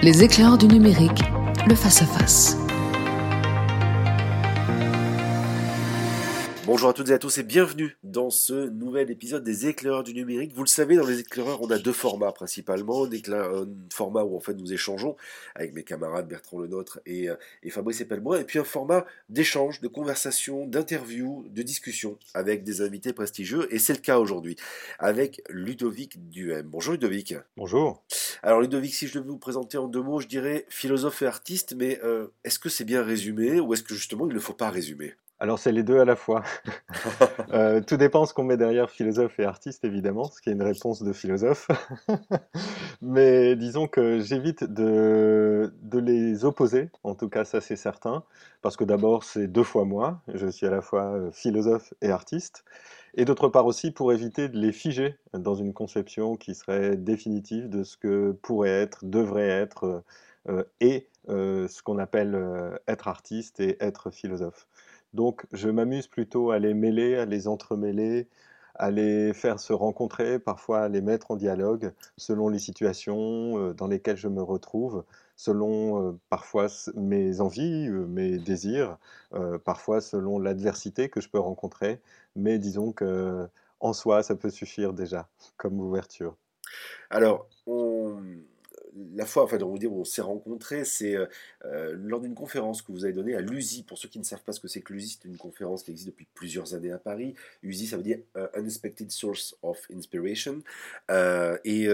Les éclaireurs du numérique, le face-à-face. Bonjour à toutes et à tous et bienvenue dans ce nouvel épisode des éclaireurs du numérique. Vous le savez, dans les éclaireurs, on a deux formats principalement. Un format où en fait nous échangeons avec mes camarades Bertrand Lenôtre et, euh, et Fabrice Epelmois, et puis un format d'échange, de conversation, d'interview, de discussion avec des invités prestigieux. Et c'est le cas aujourd'hui avec Ludovic Duhem. Bonjour Ludovic. Bonjour. Alors Ludovic, si je devais vous présenter en deux mots, je dirais philosophe et artiste, mais euh, est-ce que c'est bien résumé ou est-ce que justement il ne faut pas résumer? Alors c'est les deux à la fois. Euh, tout dépend ce qu'on met derrière philosophe et artiste, évidemment, ce qui est une réponse de philosophe. Mais disons que j'évite de, de, les opposer, en tout cas ça c'est certain, parce que d'abord c'est deux fois moi, je suis à la fois euh, philosophe et artiste, et d'autre part aussi pour éviter de les figer dans une conception qui serait définitive de ce que pourrait être, devrait être, euh, et ce qu'on appelle être artiste et être philosophe. Donc je m'amuse plutôt à les mêler, à les entremêler, à les faire se rencontrer, parfois à les mettre en dialogue selon les situations euh, dans lesquelles je me retrouve, selon euh, parfois mes envies, euh, mes désirs, parfois selon l'adversité que je peux rencontrer. Mais disons que en soi, ça peut suffire déjà comme ouverture. Alors, on la fois, enfin, on, on s'est rencontrés, c'est euh, euh, lors d'une conférence que vous avez donnée à l'USI. Pour ceux qui ne savent pas ce que c'est que l'USI, c'est une conférence qui existe depuis plusieurs années à Paris. USI, ça veut dire euh, Unexpected Source of Inspiration. Et,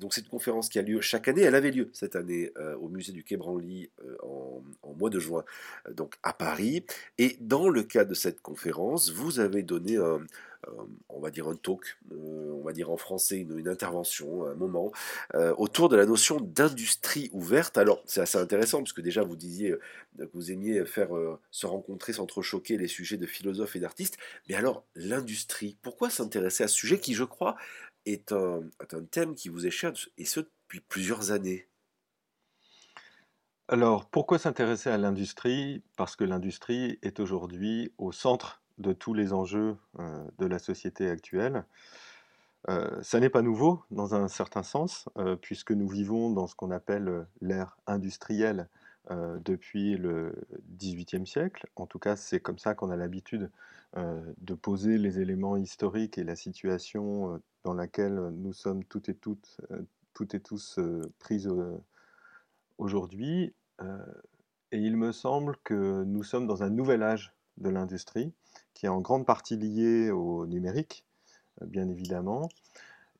donc, c'est une conférence qui a lieu chaque année. Elle avait lieu cette année au musée du Quai Branly en, en, mois de juin, donc à Paris. Et dans le cadre de cette conférence, vous avez donné un euh, on va dire un talk, euh, on va dire en français une, intervention, un moment, euh, autour de la notion d'industrie ouverte. Alors c'est assez intéressant puisque déjà vous disiez que vous aimiez faire se rencontrer, s'entrechoquer les sujets de philosophes et d'artistes, mais alors l'industrie, pourquoi s'intéresser à ce sujet qui je crois est un, est un thème qui vous est cher et ce depuis plusieurs années? Alors, pourquoi s'intéresser à l'industrie? Parce que l'industrie est aujourd'hui au centre de tous les enjeux de la société actuelle. Ça n'est pas nouveau dans un certain sens, puisque nous vivons dans ce qu'on appelle l'ère industrielle depuis le XVIIIe siècle. En tout cas, c'est comme ça qu'on a l'habitude de poser les éléments historiques et la situation dans laquelle nous sommes toutes et toutes, toutes et tous prises aujourd'hui. et il me semble que nous sommes dans un nouvel âge de l'industrie, qui est en grande partie lié au numérique, euh, bien évidemment.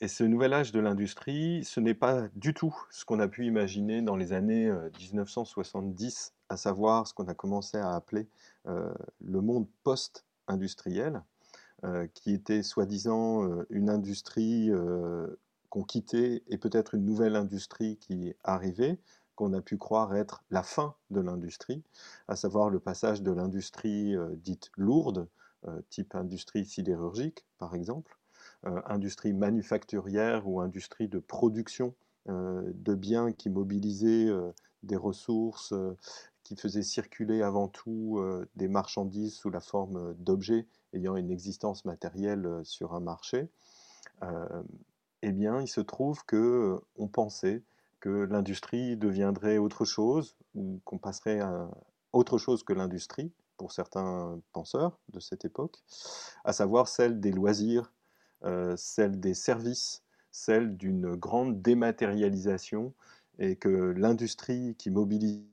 Et ce nouvel âge de l'industrie, ce n'est pas du tout ce qu'on a pu imaginer dans les années 1970, euh, à savoir ce qu'on a commencé à appeler euh, le monde post-industriel, qui était soi-disant une industrie qu'on quittait et peut-être une nouvelle industrie qui arrivait, qu'on a pu croire être la fin de l'industrie, à savoir le passage de l'industrie dite lourde, euh, type industrie sidérurgique par exemple, euh, industrie manufacturière ou industrie de production euh, de biens qui mobilisaient des ressources, qui faisaient circuler avant tout des marchandises sous la forme d'objets ayant une existence matérielle sur un marché, eh bien, il se trouve que on pensait que l'industrie deviendrait autre chose ou qu'on passerait à autre chose que l'industrie, pour certains penseurs de cette époque, à savoir celle des loisirs, euh, celle des services, celle d'une grande dématérialisation, et que l'industrie qui mobilisait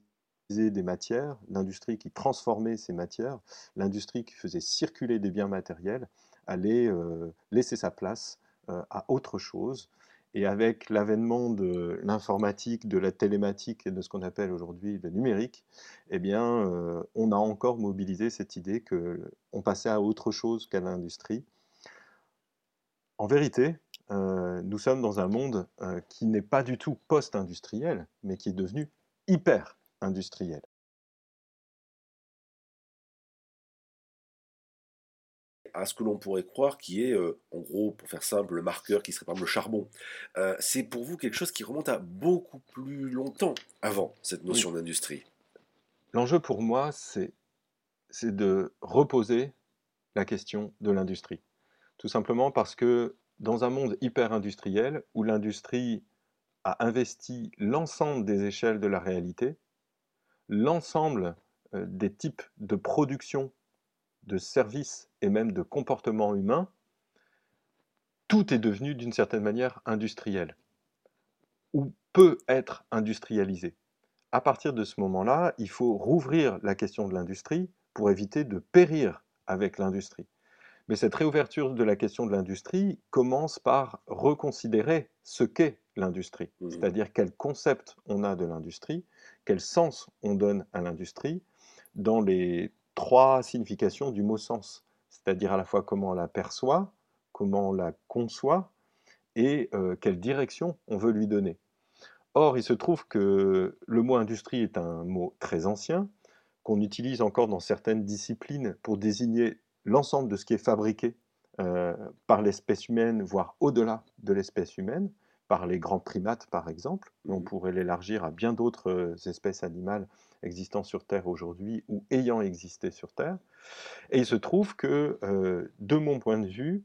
des matières, l'industrie qui transformait ces matières, l'industrie qui faisait circuler des biens matériels, allait euh, laisser sa place euh, à autre chose et avec l'avènement de l'informatique, de la télématique et de ce qu'on appelle aujourd'hui le numérique, eh bien, euh, on a encore mobilisé cette idée qu'on passait à autre chose qu'à l'industrie. En vérité, euh, nous sommes dans un monde euh, qui n'est pas du tout post-industriel, mais qui est devenu hyper-industriel. À ce que l'on pourrait croire qui est, euh, en gros, pour faire simple, le marqueur qui serait par exemple le charbon. Euh, c'est pour vous quelque chose qui remonte à beaucoup plus longtemps avant cette notion d'industrie. L'enjeu pour moi, c'est, de reposer la question de l'industrie. Tout simplement parce que dans un monde hyper industriel, où l'industrie a investi l'ensemble des échelles de la réalité, l'ensemble euh, des types de production, de services et même de comportements humains, tout est devenu d'une certaine manière industriel, ou peut être industrialisé. À partir de ce moment-là, il faut rouvrir la question de l'industrie pour éviter de périr avec l'industrie. Mais cette réouverture de la question de l'industrie commence par reconsidérer ce qu'est l'industrie, Mhm. c'est-à-dire quel concept on a de l'industrie, quel sens on donne à l'industrie, dans les trois significations du mot sens, c'est-à-dire à la fois comment on la perçoit, comment on la conçoit et euh, quelle direction on veut lui donner. Or, il se trouve que le mot industrie est un mot très ancien, qu'on utilise encore dans certaines disciplines pour désigner l'ensemble de ce qui est fabriqué euh, par l'espèce humaine, voire au-delà de l'espèce humaine, par les grands primates par exemple, on Mhm. pourrait l'élargir à bien d'autres euh, espèces animales existant sur Terre aujourd'hui ou ayant existé sur Terre. Et il se trouve que, euh, de mon point de vue,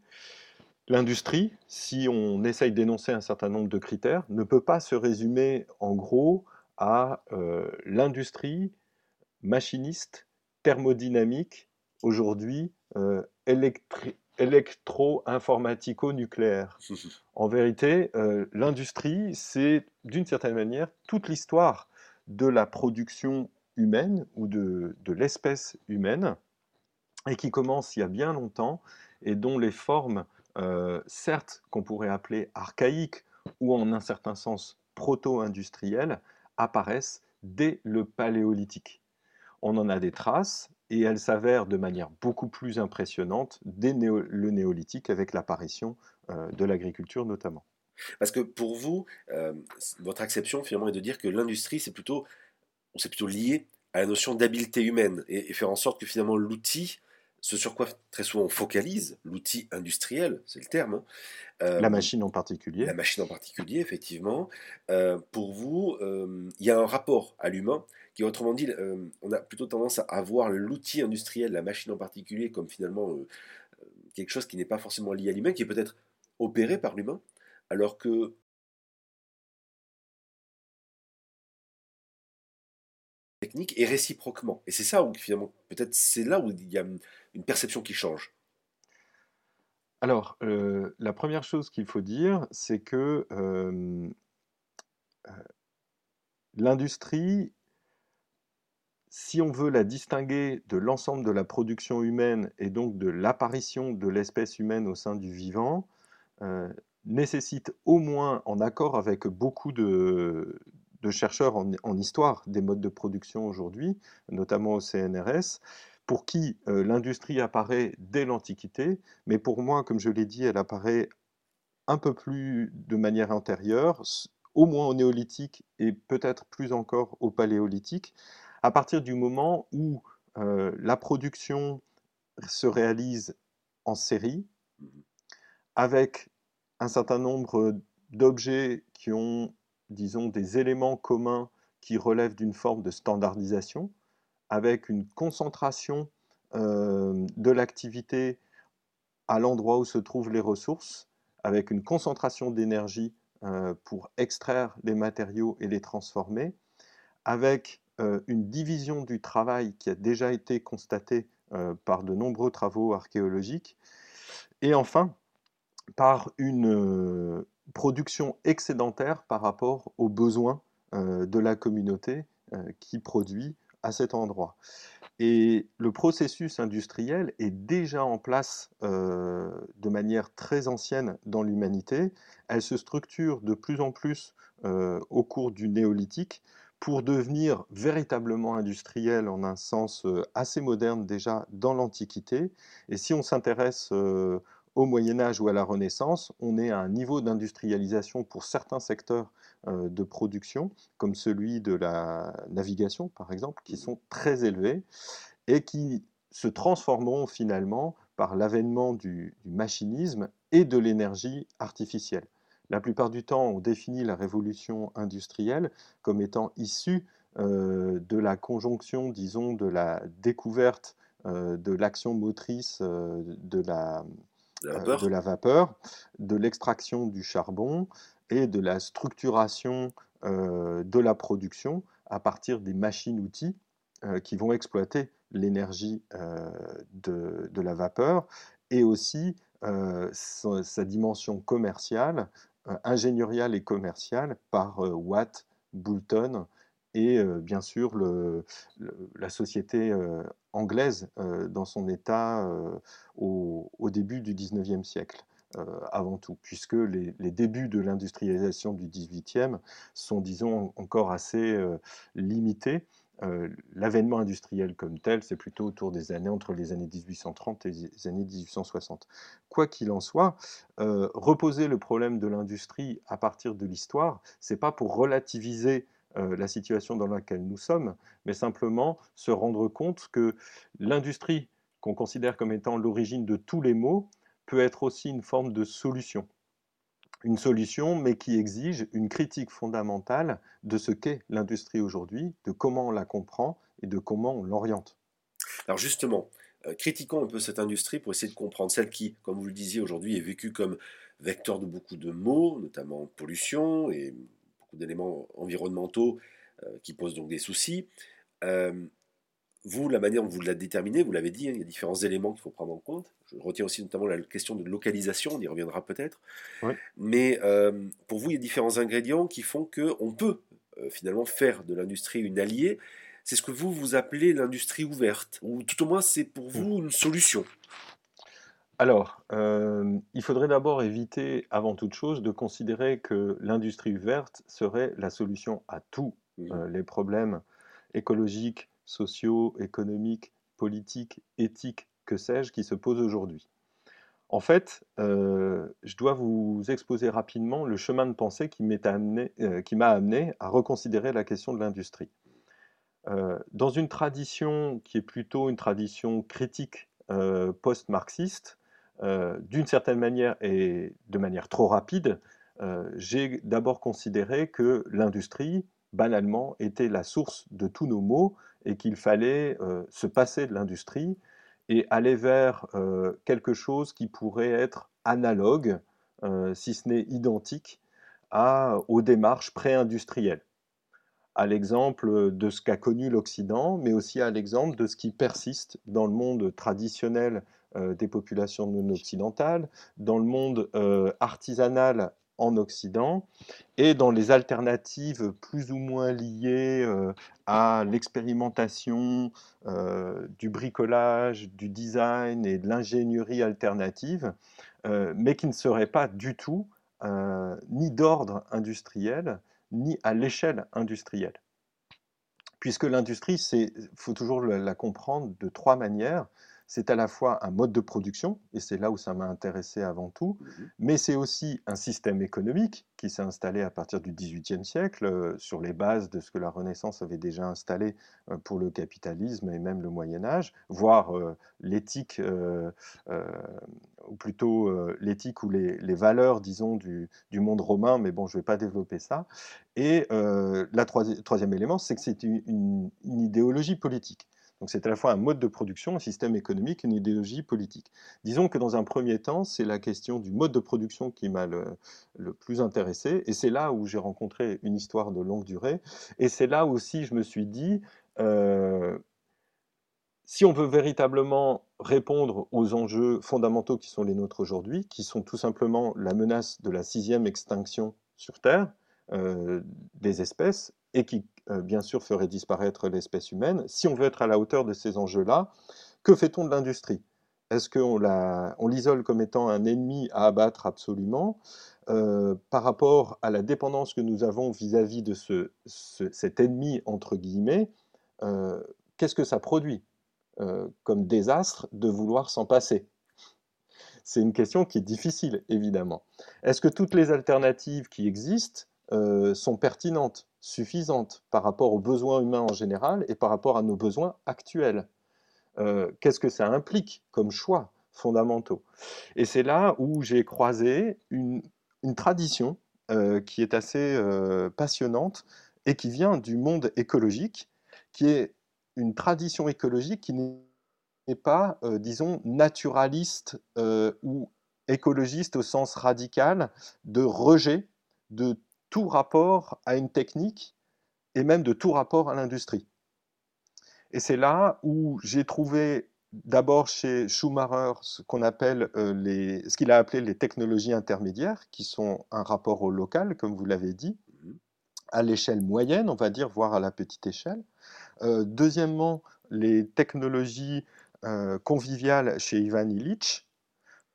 l'industrie, si on essaye d'énoncer un certain nombre de critères, ne peut pas se résumer en gros à euh, l'industrie machiniste, thermodynamique, aujourd'hui euh, électro-informatico-nucléaire. En vérité, euh, l'industrie, c'est d'une certaine manière toute l'histoire de la production humaine ou de, l'espèce humaine, et qui commence il y a bien longtemps, et dont les formes, euh, certes qu'on pourrait appeler archaïques ou en un certain sens proto-industrielles, apparaissent dès le paléolithique. On en a des traces, et elles s'avèrent de manière beaucoup plus impressionnante dès le néolithique avec l'apparition euh, de l'agriculture notamment. Parce que pour vous, euh, votre acception finalement est de dire que l'industrie, c'est plutôt, c'est plutôt lié à la notion d'habileté humaine et, et faire en sorte que finalement l'outil, ce sur quoi très souvent on focalise, l'outil industriel, c'est le terme, hein, euh, La machine en particulier. la machine en particulier, effectivement, euh, pour vous, il y a un rapport à l'humain qui, autrement dit, on a plutôt tendance à voir l'outil industriel, la machine en particulier, comme finalement quelque chose qui n'est pas forcément lié à l'humain, qui est peut-être opéré par l'humain, alors que technique et réciproquement. Et c'est ça où finalement, peut-être c'est là où il y a une perception qui change. Alors, euh, la première chose qu'il faut dire, c'est que euh, euh, l'industrie, si on veut la distinguer de l'ensemble de la production humaine et donc de l'apparition de l'espèce humaine au sein du vivant, nécessite au moins, en accord avec beaucoup de, de chercheurs en, en histoire des modes de production aujourd'hui, notamment au CNRS, pour qui euh, l'industrie apparaît dès l'Antiquité, mais pour moi, comme je l'ai dit, elle apparaît un peu plus de manière antérieure, au moins au néolithique et peut-être plus encore au paléolithique, à partir du moment où euh, la production se réalise en série, Mhm. avec un certain nombre d'objets qui ont, disons, des éléments communs qui relèvent d'une forme de standardisation, avec une concentration de l'activité à l'endroit où se trouvent les ressources, avec une concentration d'énergie pour extraire les matériaux et les transformer, avec une division du travail qui a déjà été constatée par de nombreux travaux archéologiques, et enfin par une euh, production excédentaire par rapport aux besoins euh, de la communauté euh, qui produit à cet endroit. Et le processus industriel est déjà en place de manière très ancienne dans l'humanité. Elle se structure de plus en plus au cours du néolithique pour devenir véritablement industrielle en un sens assez moderne déjà dans l'Antiquité. Et si on s'intéresse au Moyen Âge ou à la Renaissance, on est à un niveau d'industrialisation pour certains secteurs euh, de production, comme celui de la navigation par exemple, qui sont très élevés et qui se transformeront finalement par l'avènement du, machinisme et de l'énergie artificielle. La plupart du temps, on définit la révolution industrielle comme étant issue euh, de la conjonction, disons, de la découverte euh, de l'action motrice de, la, La euh, vapeur. de la vapeur, de l'extraction du charbon et de la structuration de la production à partir des machines-outils qui vont exploiter l'énergie de, de, la vapeur et aussi sa, dimension commerciale, ingénieriale et commerciale par Watt, Boulton et bien sûr la société anglaise dans son état au, début du 19e siècle. avant tout, puisque les, débuts de l'industrialisation du 18e sont, disons, encore assez limités. L'avènement industriel comme tel, c'est plutôt autour des années entre les années 1830 et les années 1860. Quoi qu'il en soit, reposer le problème de l'industrie à partir de l'histoire, c'est pas pour relativiser euh, la situation dans laquelle nous sommes, mais simplement se rendre compte que l'industrie qu'on considère comme étant l'origine de tous les maux peut être aussi une forme de solution. Une solution, mais qui exige une critique fondamentale de ce qu'est l'industrie aujourd'hui, de comment on la comprend et de comment on l'oriente. Alors justement, euh, critiquons un peu cette industrie pour essayer de comprendre celle qui, comme vous le disiez aujourd'hui, est vécue comme vecteur de beaucoup de maux, notamment pollution et d'éléments environnementaux euh, qui posent donc des soucis. Euh, vous, la manière dont vous la déterminez, vous l'avez dit, hein, il y a différents éléments qu'il faut prendre en compte. Je retiens aussi notamment la question de localisation, on y reviendra peut-être. Mais euh, pour vous, il y a différents ingrédients qui font qu'on peut finalement faire de l'industrie une alliée. C'est ce que vous, vous appelez l'industrie ouverte, ou tout au moins c'est pour vous une solution. Alors, euh, il faudrait d'abord éviter, avant toute chose, de considérer que l'industrie verte serait la solution à tous euh, les problèmes écologiques, sociaux, économiques, politiques, éthiques, que sais-je, qui se posent aujourd'hui. En fait, euh, je dois vous exposer rapidement le chemin de pensée qui m'a amené, amené, à reconsidérer la question de l'industrie. dans une tradition qui est plutôt une tradition critique post-marxiste, euh, d'une certaine manière et de manière trop rapide, euh, j'ai d'abord considéré que l'industrie, banalement, était la source de tous nos maux et qu'il fallait euh, se passer de l'industrie et aller vers quelque chose qui pourrait être analogue, si ce n'est identique, aux démarches pré-industrielles à l'exemple de ce qu'a connu l'Occident, mais aussi à l'exemple de ce qui persiste dans le monde traditionnel euh, des populations non occidentales, dans le monde euh, artisanal en Occident et dans les alternatives plus ou moins liées euh, à l'expérimentation du bricolage, du design et de l'ingénierie alternative, mais qui ne seraient pas du tout ni d'ordre industriel, ni à l'échelle industrielle. Puisque l'industrie, il faut toujours la comprendre de trois manières c'est à la fois un mode de production, et c'est là où ça m'a intéressé avant tout, mmh mais c'est aussi un système économique qui s'est installé à partir du XVIIIe siècle, euh, sur les bases de ce que la Renaissance avait déjà installé euh, pour le capitalisme et même le Moyen Âge, voire euh, l'éthique, ou plutôt l'éthique ou les, valeurs, disons, du, monde romain, mais bon, je ne vais pas développer ça. Et le troisième élément, c'est que c'est une idéologie politique. Donc c'est à la fois un mode de production, un système économique, une idéologie politique. Disons que dans un premier temps, c'est la question du mode de production qui m'a le, plus intéressé, et c'est là où j'ai rencontré une histoire de longue durée, et c'est là aussi je me suis dit, euh, si on veut véritablement répondre aux enjeux fondamentaux qui sont les nôtres aujourd'hui, qui sont tout simplement la menace de la sixième extinction sur Terre euh, des espèces, et qui bien sûr ferait disparaître l'espèce humaine. Si on veut être à la hauteur de ces enjeux-là, que fait-on de l'industrie? Est-ce qu'on on l'isole comme étant un ennemi à abattre? Absolument euh, par rapport à la dépendance que nous avons vis-à-vis de ce, cet ennemi, entre guillemets, euh, qu'est-ce que ça produit comme désastre de vouloir s'en passer? C'est une question qui est difficile, évidemment. Est-ce que toutes les alternatives qui existent sont pertinentes suffisante par rapport aux besoins humains en général et par rapport à nos besoins actuels. Euh, qu'est-ce que ça implique comme choix fondamentaux? Et c'est là où j'ai croisé une, tradition euh, qui est assez euh, passionnante et qui vient du monde écologique, qui est une tradition écologique qui n'est pas, disons, naturaliste ou écologiste au sens radical de rejet de tout rapport à une technique et même de tout rapport à l'industrie. Et c'est là où j'ai trouvé d'abord chez Schumacher ce qu'on appelle euh, les, ce qu'il a appelé les technologies intermédiaires, qui sont un rapport au local, comme vous l'avez dit, à l'échelle moyenne, on va dire, voire à la petite échelle. Euh, deuxièmement, les technologies euh, conviviales chez Ivan Illich.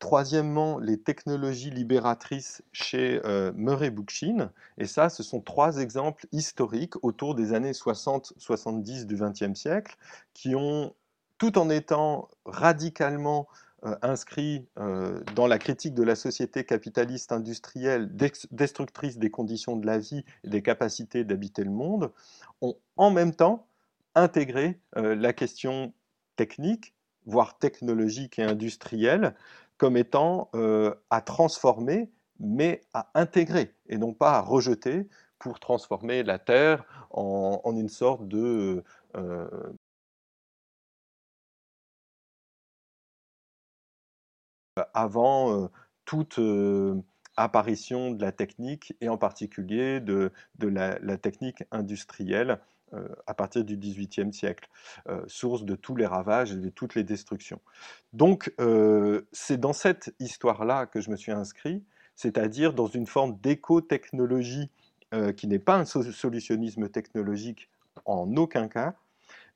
Troisièmement, les technologies libératrices chez Murray Bookchin. Et ça, ce sont trois exemples historiques autour des années 60-70 du XXe siècle qui ont tout en étant radicalement euh, inscrit euh, dans la critique de la société capitaliste industrielle destructrice des conditions de la vie et des capacités d'habiter le monde, ont en même temps intégré euh, la question technique, voire technologique et industrielle, comme étant à transformer, mais à intégrer, et non pas à rejeter pour transformer la Terre en, une sorte de avant toute apparition de la technique et en particulier de, la, technique industrielle à partir du XVIIIe siècle, source de tous les ravages et de toutes les destructions. Donc c'est dans cette histoire-là que je me suis inscrit, c'est-à-dire dans une forme d'éco-technologie qui n'est pas un solutionnisme technologique en aucun cas,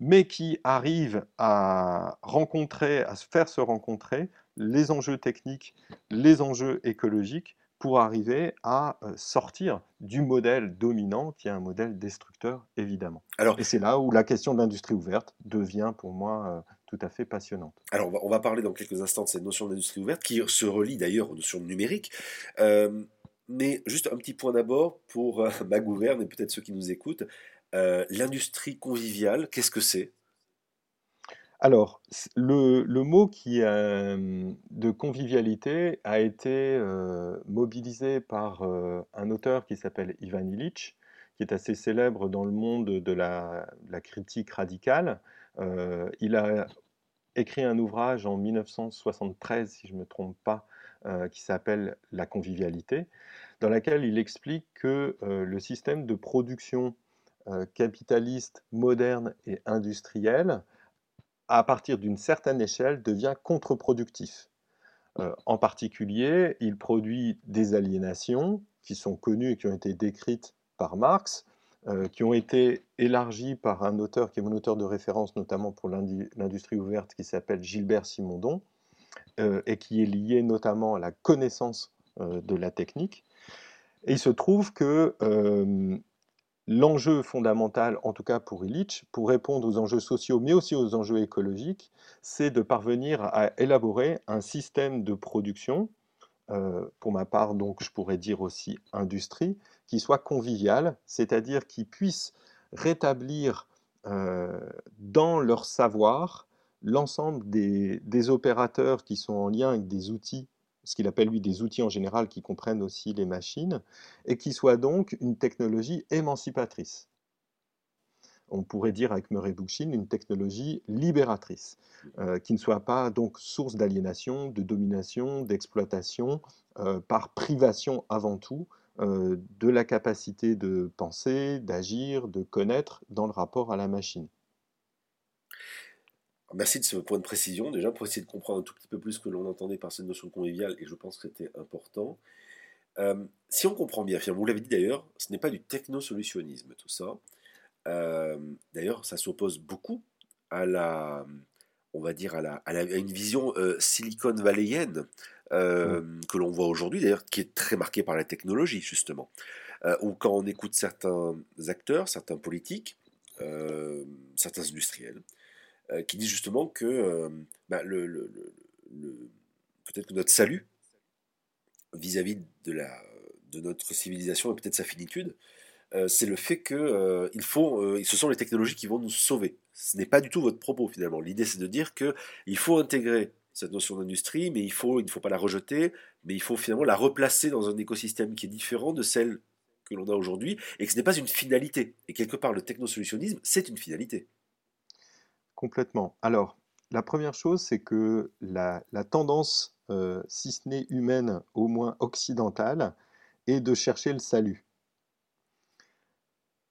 mais qui arrive à rencontrer, à faire se rencontrer les enjeux techniques, les enjeux écologiques pour arriver à euh, sortir du modèle dominant qui est un modèle destructeur, évidemment. Alors, et c'est là où la question de l'industrie ouverte devient pour moi euh, tout à fait passionnante. Alors, on va, parler dans quelques instants de cette notion d'industrie ouverte qui se relie d'ailleurs aux notions numériques. Euh, mais juste un petit point d'abord pour ma gouverne et peut-être ceux qui nous écoutent. l'industrie conviviale, qu'est-ce que c'est? Alors, le, mot qui de convivialité a été mobilisé par un auteur qui s'appelle Ivan Illich, qui est assez célèbre dans le monde de la, critique radicale. il a écrit un ouvrage en 1973, si je ne me trompe pas, qui s'appelle La convivialité, dans laquelle il explique que le système de production capitaliste moderne et industriel à partir d'une certaine échelle, devient contre-productif. Euh, en particulier, il produit des aliénations qui sont connues et qui ont été décrites par Marx, euh, qui ont été élargies par un auteur qui est mon auteur de référence, notamment pour l'industrie ouverte, qui s'appelle Gilbert Simondon, euh, et qui est lié notamment à la connaissance de la technique. Et il se trouve que l'enjeu fondamental, en tout cas pour Illich, pour répondre aux enjeux sociaux, mais aussi aux enjeux écologiques, c'est de parvenir à élaborer un système de production, euh, pour ma part, donc je pourrais dire aussi industrie, qui soit convivial, c'est-à-dire qui puisse rétablir euh, dans leur savoir l'ensemble des opérateurs qui sont en lien avec des outils ce qu'il appelle lui des outils en général qui comprennent aussi les machines, et qui soit donc une technologie émancipatrice. On pourrait dire avec Murray Bookchin une technologie libératrice, euh, qui ne soit pas donc source d'aliénation, de domination, d'exploitation, euh, par privation avant tout euh, de la capacité de penser, d'agir, de connaître dans le rapport à la machine. Merci de ce point de précision, déjà pour essayer de comprendre un tout petit peu plus ce que l'on entendait par cette notion conviviale, et je pense que c'était important. Euh, si on comprend bien, vous l'avez dit d'ailleurs, ce n'est pas du technosolutionnisme tout ça. Euh, d'ailleurs, ça s'oppose beaucoup à la, on va dire, à, la, à, une vision euh, Silicon Valleyenne que l'on voit aujourd'hui, d'ailleurs, qui est très marquée par la technologie, justement. ou quand on écoute certains acteurs, certains politiques, certains industriels, euh, qui dit justement que euh, bah, peut-être que notre salut vis-à-vis de, notre civilisation et peut-être sa finitude, euh, c'est le fait que faut, ce sont les technologies qui vont nous sauver. Ce n'est pas du tout votre propos finalement. L'idée c'est de dire que il faut intégrer cette notion d'industrie, mais il, il ne faut pas la rejeter, mais il faut finalement la replacer dans un écosystème qui est différent de celle que l'on a aujourd'hui, et que ce n'est pas une finalité. Et quelque part, le technosolutionnisme, c'est une finalité. Complètement. Alors, la première chose, c'est que la, tendance, euh, si ce n'est humaine, au moins occidentale, et de chercher le salut.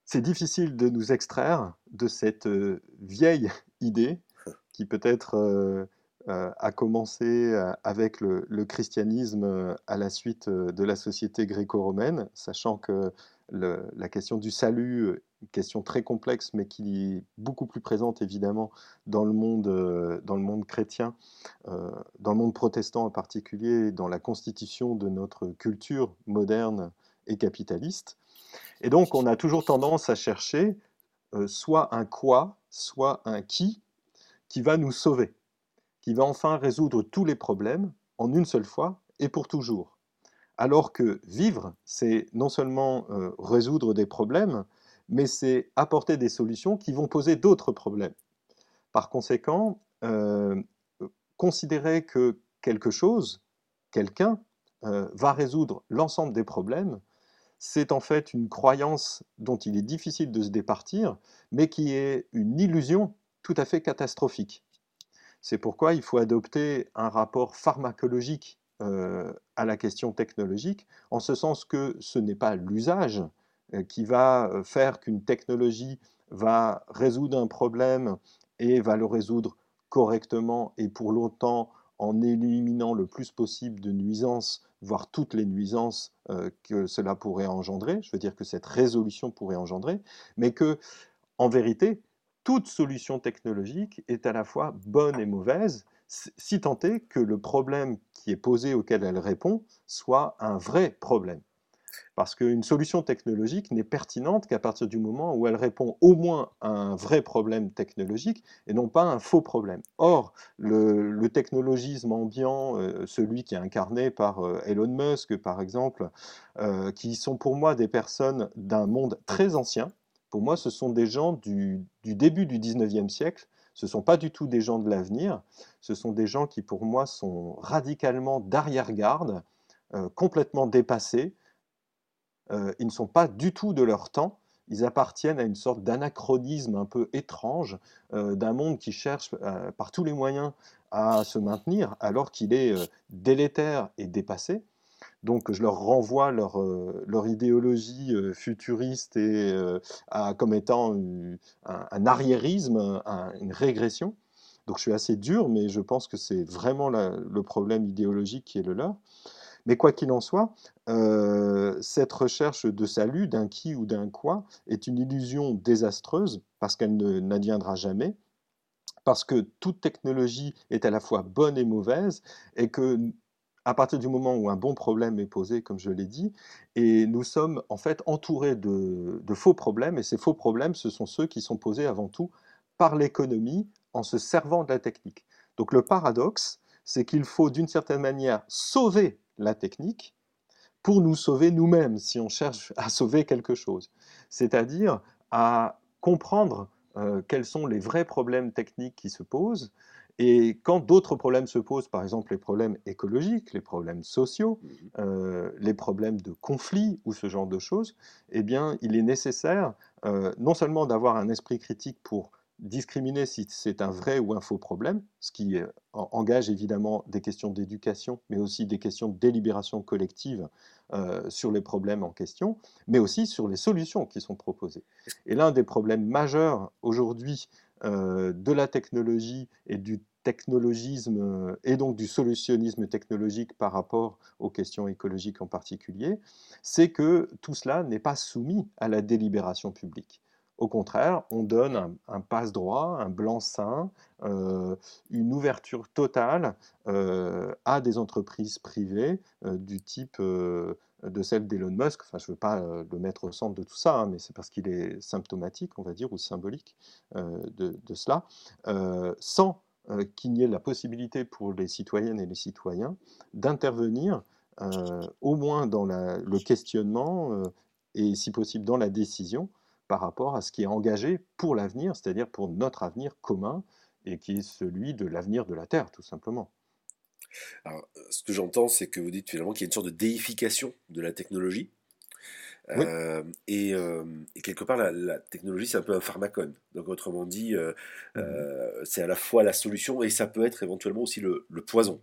C'est difficile de nous extraire de cette euh, vieille idée qui peut-être euh, euh, a commencé avec le, christianisme à la suite de la société gréco-romaine, sachant que la question du salut, question très complexe, mais qui est beaucoup plus présente évidemment dans le monde, dans le monde chrétien, dans le monde protestant en particulier, dans la constitution de notre culture moderne et capitaliste. Et donc on a toujours tendance à chercher soit un quoi, soit un qui, qui va nous sauver, qui va enfin résoudre tous les problèmes en une seule fois et pour toujours. Alors que vivre, c'est non seulement euh, résoudre des problèmes, mais c'est apporter des solutions qui vont poser d'autres problèmes. Par conséquent, euh, considérer que quelque chose, quelqu'un, euh, va résoudre l'ensemble des problèmes, c'est en fait une croyance dont il est difficile de se départir, mais qui est une illusion tout à fait catastrophique. C'est pourquoi il faut adopter un rapport pharmacologique euh, à la question technologique, en ce sens que ce n'est pas l'usage qui va euh, faire qu'une technologie va résoudre un problème et va le résoudre correctement et pour longtemps en éliminant le plus possible de nuisances, voire toutes les nuisances que cela pourrait engendrer, je veux dire que cette résolution pourrait engendrer, mais que, en vérité, toute solution technologique est à la fois bonne et mauvaise, si tant est que le problème qui est posé auquel elle répond soit un vrai problème. Parce qu'une solution technologique n'est pertinente qu'à partir du moment où elle répond au moins à un vrai problème technologique et non pas à un faux problème. Or, le, technologisme ambiant, euh, celui qui est incarné par euh, Elon Musk par exemple, euh, qui sont pour moi des personnes d'un monde très ancien, pour moi, ce sont des gens du, début du 19e siècle. Ce ne sont pas du tout des gens de l'avenir. Ce sont des gens qui, pour moi, sont radicalement d'arrière-garde, complètement dépassés. Euh, ils ne sont pas du tout de leur temps. Ils appartiennent à une sorte d'anachronisme un peu étrange euh, d'un monde qui cherche par tous les moyens à se maintenir alors qu'il est délétère et dépassé. Donc je leur renvoie leur, euh, idéologie euh, futuriste euh, comme étant un, arriérisme, une régression. Donc je suis assez dur, mais je pense que c'est vraiment le problème idéologique qui est le leur. Mais quoi qu'il en soit, cette recherche de salut, d'un qui ou d'un quoi, est une illusion désastreuse parce qu'elle n'adviendra jamais, parce que toute technologie est à la fois bonne et mauvaise, et que à partir du moment où un bon problème est posé, comme je l'ai dit, et nous sommes en fait entourés de, faux problèmes, et ces faux problèmes, ce sont ceux qui sont posés avant tout par l'économie en se servant de la technique. Donc le paradoxe, c'est qu'il faut d'une certaine manière sauver la technique pour nous sauver nous-mêmes si on cherche à sauver quelque chose, c'est-à-dire à comprendre euh, quels sont les vrais problèmes techniques qui se posent, et quand d'autres problèmes se posent, par exemple les problèmes écologiques, les problèmes sociaux, mmh euh, les problèmes de conflit ou ce genre de choses, eh bien, il est nécessaire euh, non seulement d'avoir un esprit critique pour discriminer si c'est un vrai ou un faux problème, ce qui euh, engage évidemment des questions d'éducation, mais aussi des questions de délibération collective sur les problèmes en question, mais aussi sur les solutions qui sont proposées. Et l'un des problèmes majeurs aujourd'hui euh, de la technologie et du technologisme euh, et donc du solutionnisme technologique par rapport aux questions écologiques en particulier, c'est que tout cela n'est pas soumis à la délibération publique. Au contraire, on donne un, passe-droit, un blanc-seing, euh, une ouverture totale à des entreprises privées du type de celle d'Elon Musk. Enfin, je ne veux pas euh, le mettre au centre de tout ça, hein, mais c'est parce qu'il est symptomatique, on va dire, ou symbolique euh, de, cela, euh, sans qu'il n'y ait la possibilité pour les citoyennes et les citoyens d'intervenir au moins dans le questionnement et si possible dans la décision par rapport à ce qui est engagé pour l'avenir, c'est-à-dire pour notre avenir commun et qui est celui de l'avenir de la Terre, tout simplement. Alors, ce que j'entends, c'est que vous dites finalement qu'il y a une sorte de déification de la technologie. Euh, euh, et, quelque part, la, technologie, c'est un peu un pharmacone. Donc, autrement dit, euh, mmh c'est à la fois la solution et ça peut être éventuellement aussi le, le poison.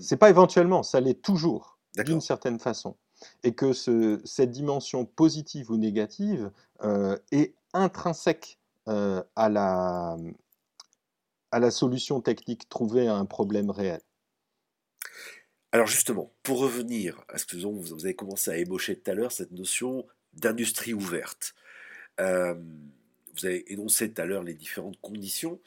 c'est pas éventuellement, ça l'est toujours, d'une certaine façon. Et que cette dimension positive ou négative est intrinsèque à la, à la solution technique trouvée à un problème réel. Alors justement, pour revenir à ce que vous avez commencé à ébaucher tout à l'heure, cette notion d'industrie ouverte. Euh, vous avez énoncé tout à l'heure les différentes conditions.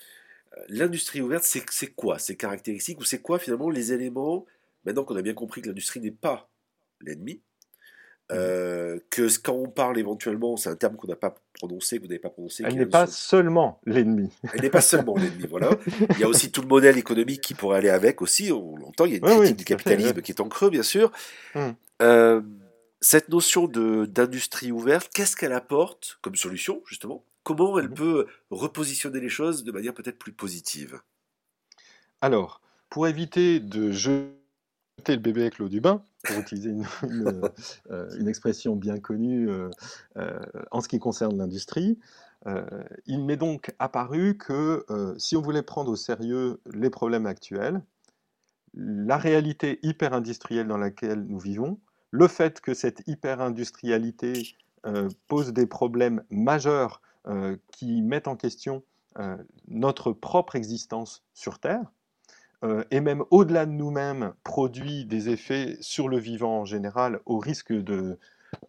Euh, l'industrie ouverte, c'est quoi? Ces caractéristiques ou c'est quoi finalement les éléments, maintenant qu'on a bien compris que l'industrie n'est pas l'ennemi, euh, que quand on parle éventuellement, c'est un terme qu'on n'a pas prononcé, que vous n'avez pas prononcé. Elle n'est pas seulement l'ennemi. Elle n'est pas seulement l'ennemi, voilà. Il y a aussi tout le modèle économique qui pourrait aller avec aussi. On l'entend, il y a une critique du capitalisme qui est en creux, bien sûr. Hum. Euh, cette notion d'industrie ouverte, qu'est-ce qu'elle apporte comme solution, justement? Comment elle hum. peut repositionner les choses de manière peut-être plus positive? Alors, pour éviter de jeter le bébé avec l'eau du bain, pour utiliser une, euh, expression bien connue euh, euh, en ce qui concerne l'industrie. il m'est donc apparu que si on voulait prendre au sérieux les problèmes actuels, la réalité hyper-industrielle dans laquelle nous vivons, le fait que cette hyper-industrialité pose des problèmes majeurs qui mettent en question notre propre existence sur Terre, euh, et même au-delà de nous-mêmes, produit des effets sur le vivant en général, au risque de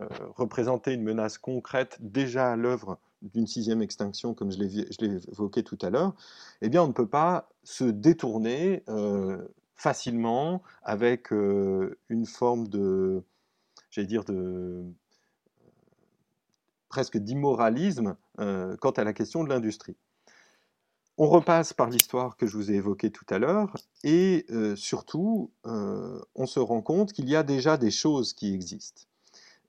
euh, représenter une menace concrète déjà à l'œuvre d'une sixième extinction, comme je l'ai évoqué tout à l'heure, eh bien, on ne peut pas se détourner euh, facilement avec une forme de, j'allais dire, de presque d'immoralisme quant à la question de l'industrie. On repasse par l'histoire que je vous ai évoquée tout à l'heure et euh, surtout, euh, on se rend compte qu'il y a déjà des choses qui existent.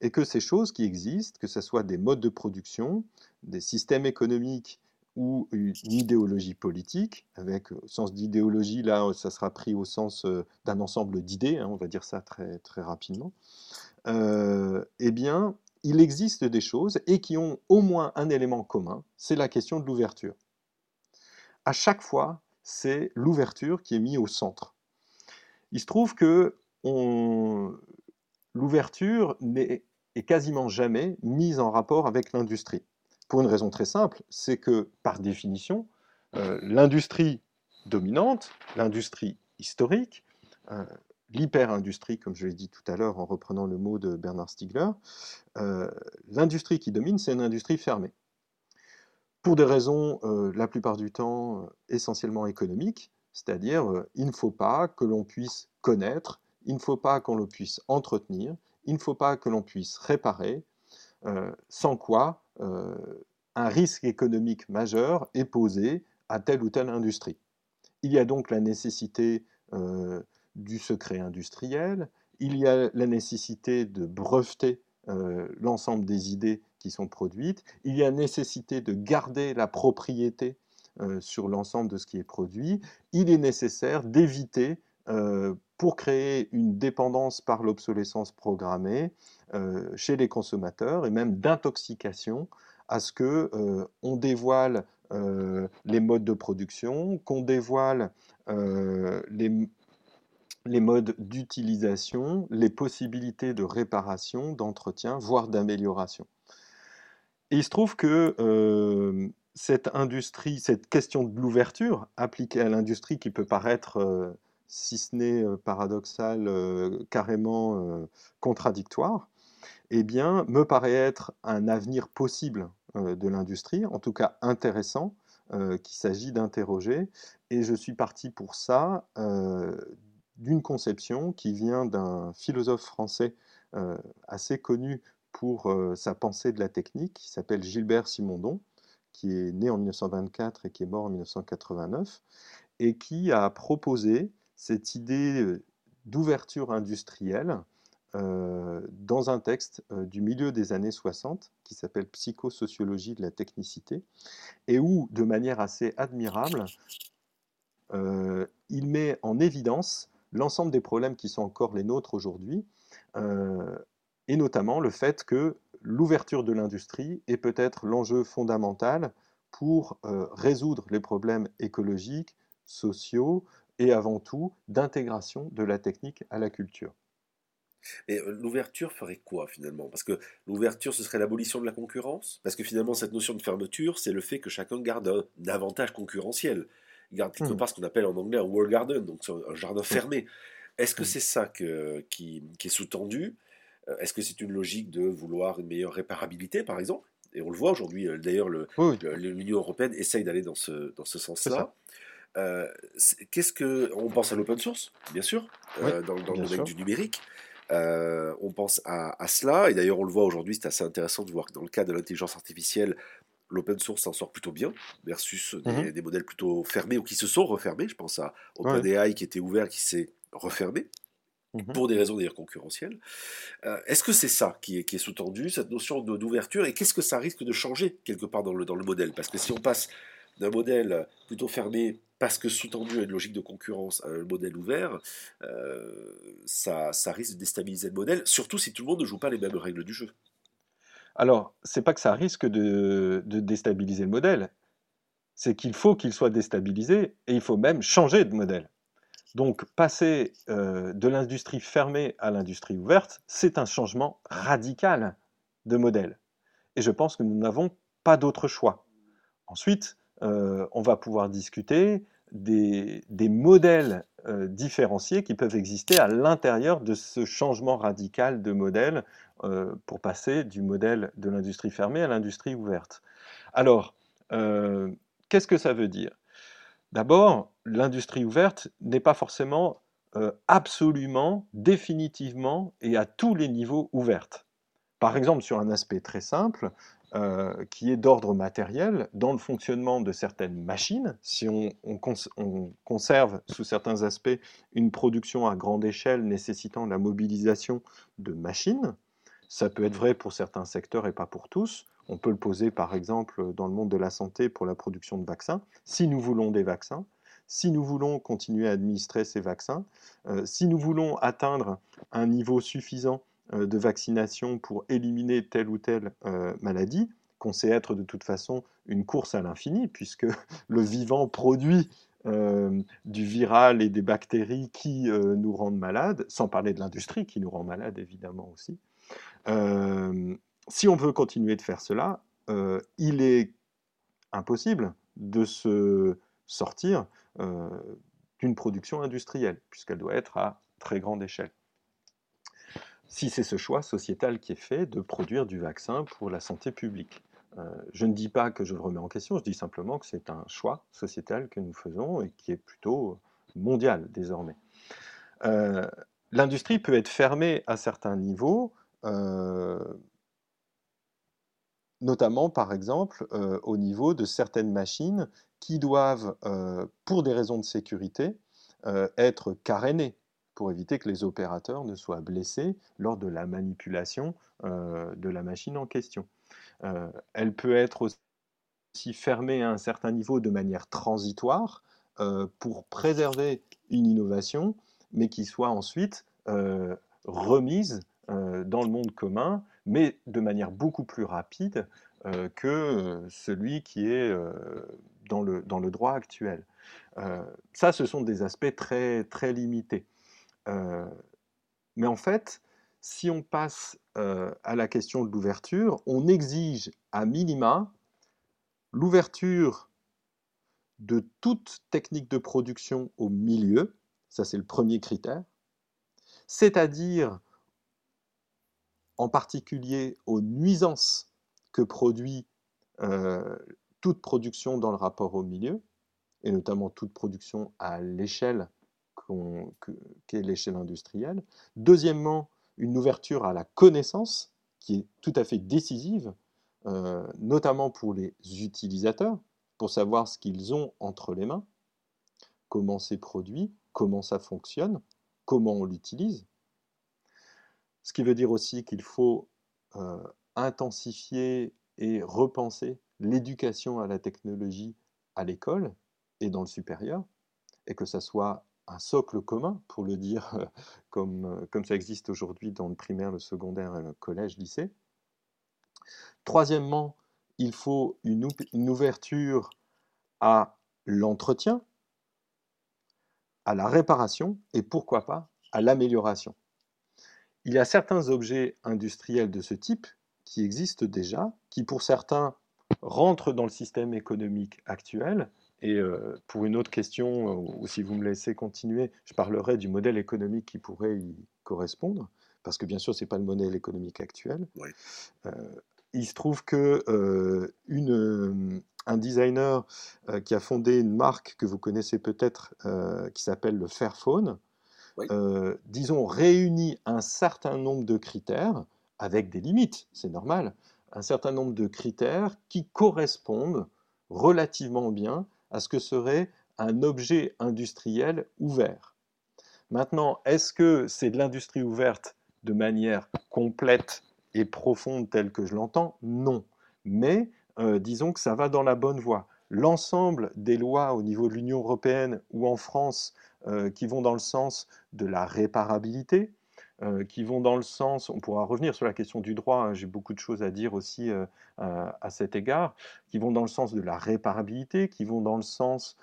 Et que ces choses qui existent, que ce soit des modes de production, des systèmes économiques ou une idéologie politique, avec au sens d'idéologie, là, ça sera pris au sens euh, d'un ensemble d'idées, hein, on va dire ça très, très rapidement, eh bien, il existe des choses et qui ont au moins un élément commun, c'est la question de l'ouverture à chaque fois, c'est l'ouverture qui est mise au centre. Il se trouve que l'ouverture n'est quasiment jamais mise en rapport avec l'industrie. Pour une raison très simple, c'est que par définition, euh, l'industrie dominante, l'industrie historique, euh, l'hyper-industrie, comme je l'ai dit tout à l'heure en reprenant le mot de Bernard Stiegler, euh, l'industrie qui domine, c'est une industrie fermée pour des raisons, euh, la plupart du temps, euh, essentiellement économiques, c'est-à-dire euh, il ne faut pas que l'on puisse connaître, il ne faut pas qu'on le puisse entretenir, il ne faut pas que l'on puisse réparer, sans quoi un risque économique majeur est posé à telle ou telle industrie. Il y a donc la nécessité du secret industriel, il y a la nécessité de breveter l'ensemble des idées qui sont produites. Il y a nécessité de garder la propriété euh, sur l'ensemble de ce qui est produit. Il est nécessaire d'éviter, euh, pour créer une dépendance par l'obsolescence programmée euh, chez les consommateurs et même d'intoxication, à ce que on dévoile les modes de production, qu'on dévoile les, les modes d'utilisation, les possibilités de réparation, d'entretien, voire d'amélioration. Et il se trouve que cette industrie, cette question de l'ouverture appliquée à l'industrie qui peut paraître, si ce n'est paradoxal, carrément contradictoire, eh bien, me paraît être un avenir possible de l'industrie, en tout cas intéressant, qu'il s'agit d'interroger. Et je suis parti pour ça d'une conception qui vient d'un philosophe français assez connu pour euh, sa pensée de la technique, qui s'appelle Gilbert Simondon, qui est né en 1924 et qui est mort en 1989, et qui a proposé cette idée euh, d'ouverture industrielle euh, dans un texte du milieu des années 60 qui s'appelle Psychosociologie de la technicité, et où, de manière assez admirable, il met en évidence l'ensemble des problèmes qui sont encore les nôtres aujourd'hui, et notamment le fait que l'ouverture de l'industrie est peut-être l'enjeu fondamental pour euh, résoudre les problèmes écologiques, sociaux et avant tout d'intégration de la technique à la culture. Mais euh, l'ouverture ferait quoi finalement? Parce que l'ouverture, ce serait l'abolition de la concurrence? Parce que finalement, cette notion de fermeture, c'est le fait que chacun garde un avantage concurrentiel. Il garde quelque Hmm. part ce qu'on appelle en anglais un wall garden, donc un jardin Hmm. fermé. Est-ce que Hmm. c'est ça que- qui, qui est sous-tendu? Est-ce que c'est une logique de vouloir une meilleure réparabilité, par exemple? Et on le voit aujourd'hui, euh, d'ailleurs, Oui, l'Union européenne essaye d'aller dans ce, dans ce sens-là. Euh, Qu'est-ce que on pense à l'open source, bien sûr, Oui, euh, dans, dans le domaine du numérique. Euh, on pense à, à cela, et d'ailleurs on le voit aujourd'hui, c'est assez intéressant de voir que dans le cas de l'intelligence artificielle, l'open source s'en sort plutôt bien, versus des, Mhm. des modèles plutôt fermés ou qui se sont refermés. Je pense à Ouais. OpenAI qui était ouvert, qui s'est refermé, Mhm. pour des raisons d'ailleurs concurrentielles. Euh, Est-ce que c'est ça qui est, qui est sous-tendu, cette notion d'ouverture, et qu'est-ce que ça risque de changer quelque part dans le, dans le modèle? Parce que si on passe d'un modèle plutôt fermé, parce que sous-tendu à une logique de concurrence, à un modèle ouvert, euh, ça, ça risque de déstabiliser le modèle, surtout si tout le monde ne joue pas les mêmes règles du jeu. Alors, c'est pas que ça risque de, de déstabiliser le modèle, c'est qu'il faut qu'il soit déstabilisé et il faut même changer de modèle. Donc, passer euh, de l'industrie fermée à l'industrie ouverte, c'est un changement radical de modèle. Et je pense que nous n'avons pas d'autre choix. Ensuite, euh, on va pouvoir discuter des, modèles euh, différenciés qui peuvent exister à l'intérieur de ce changement radical de modèle pour passer du modèle de l'industrie fermée à l'industrie ouverte. Alors, qu'est-ce que ça veut dire? D'abord, l'industrie ouverte n'est pas forcément euh, absolument, définitivement et à tous les niveaux ouverte. Par exemple, sur un aspect très simple, euh, qui est d'ordre matériel, dans le fonctionnement de certaines machines, si on, on cons on conserve sous certains aspects une production à grande échelle nécessitant la mobilisation de machines, ça peut être vrai pour certains secteurs et pas pour tous. On peut le poser par exemple dans le monde de la santé pour la production de vaccins. Si nous voulons des vaccins, si nous voulons continuer à administrer ces vaccins, euh, si nous voulons atteindre un niveau suffisant euh, de vaccination pour éliminer telle ou telle euh, maladie, qu'on sait être de toute façon une course à l'infini, puisque le vivant produit du viral et des bactéries qui nous rendent malades, sans parler de l'industrie qui nous rend malades évidemment aussi. Si on veut continuer de faire cela, euh, il est impossible de se sortir euh, d'une production industrielle, puisqu'elle doit être à très grande échelle. Si c'est ce choix sociétal qui est fait de produire du vaccin pour la santé publique. Euh, je ne dis pas que je le remets en question, je dis simplement que c'est un choix sociétal que nous faisons et qui est plutôt mondial désormais. L'industrie peut être fermée à certains niveaux, notamment par exemple euh, au niveau de certaines machines qui doivent, euh, pour des raisons de sécurité, euh, être carénées pour éviter que les opérateurs ne soient blessés lors de la manipulation de la machine en question. Elle peut être aussi fermée à un certain niveau de manière transitoire pour préserver une innovation, mais qui soit ensuite remise dans le monde commun, mais de manière beaucoup plus rapide euh, que celui qui est euh, dans, le, dans le droit actuel. Euh, ça, ce sont des aspects très, très limités. Euh, mais en fait, si on passe euh, à la question de l'ouverture, on exige à minima l'ouverture de toute technique de production au milieu, ça c'est le premier critère, c'est-à-dire en particulier aux nuisances que produit euh, toute production dans le rapport au milieu, et notamment toute production à l'échelle qu'est l'échelle industrielle. Deuxièmement, une ouverture à la connaissance qui est tout à fait décisive, euh, notamment pour les utilisateurs, pour savoir ce qu'ils ont entre les mains, comment c'est produit, comment ça fonctionne, comment on l'utilise. Ce qui veut dire aussi qu'il faut euh, intensifier et repenser l'éducation à la technologie à l'école et dans le supérieur, et que ça soit un socle commun, pour le dire euh, comme, ça existe aujourd'hui dans le primaire, le secondaire et le collège, lycée. Troisièmement, il faut une ouverture à l'entretien, à la réparation et pourquoi pas à l'amélioration. Il y a certains objets industriels de ce type qui existent déjà, qui pour certains rentrent dans le système économique actuel. Et euh, pour une autre question, euh, ou si vous me laissez continuer, je parlerai du modèle économique qui pourrait y correspondre, parce que bien sûr, ce n'est pas le modèle économique actuel. Euh, il se trouve que une, un designer qui a fondé une marque que vous connaissez peut-être, qui s'appelle le Fairphone, disons, réunit un certain nombre de critères, avec des limites, c'est normal, un certain nombre de critères qui correspondent relativement bien à ce que serait un objet industriel ouvert. Maintenant, est-ce que c'est de l'industrie ouverte de manière complète et profonde telle que je l'entends? Non. Mais euh, disons que ça va dans la bonne voie. L'ensemble des lois au niveau de l'Union européenne ou en France euh, qui vont dans le sens de la réparabilité, euh, qui vont dans le sens, on pourra revenir sur la question du droit, hein, j'ai beaucoup de choses à dire aussi euh, à, cet égard, qui vont dans le sens de la réparabilité, qui vont dans le sens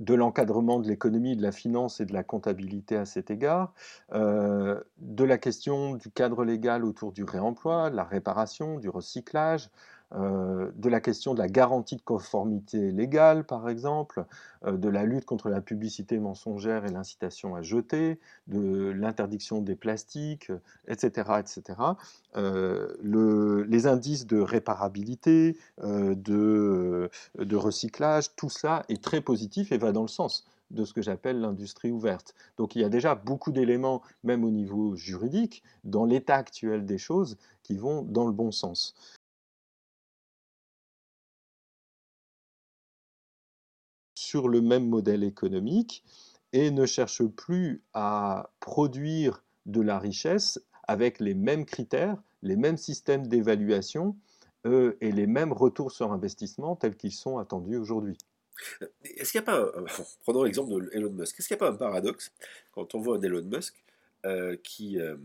de l'encadrement de l'économie, de la finance et de la comptabilité à cet égard, de la question du cadre légal autour du réemploi, de la réparation, du recyclage, euh, de la question de la garantie de conformité légale, par exemple, euh, de la lutte contre la publicité mensongère et l'incitation à jeter, de l'interdiction des plastiques, etc. etc. Euh, les indices de réparabilité, de, de recyclage, tout ça est très positif et va dans le sens de ce que j'appelle l'industrie ouverte. Donc il y a déjà beaucoup d'éléments, même au niveau juridique, dans l'état actuel des choses, qui vont dans le bon sens. Sur le même modèle économique et ne cherche plus à produire de la richesse avec les mêmes critères, les mêmes systèmes d'évaluation euh, et les mêmes retours sur investissement tels qu'ils sont attendus aujourd'hui. Est-ce qu'il n'y a pas, prenons l'exemple de Elon Musk, est-ce qu'il n'y a pas un paradoxe quand on voit un Elon Musk euh, qui, euh,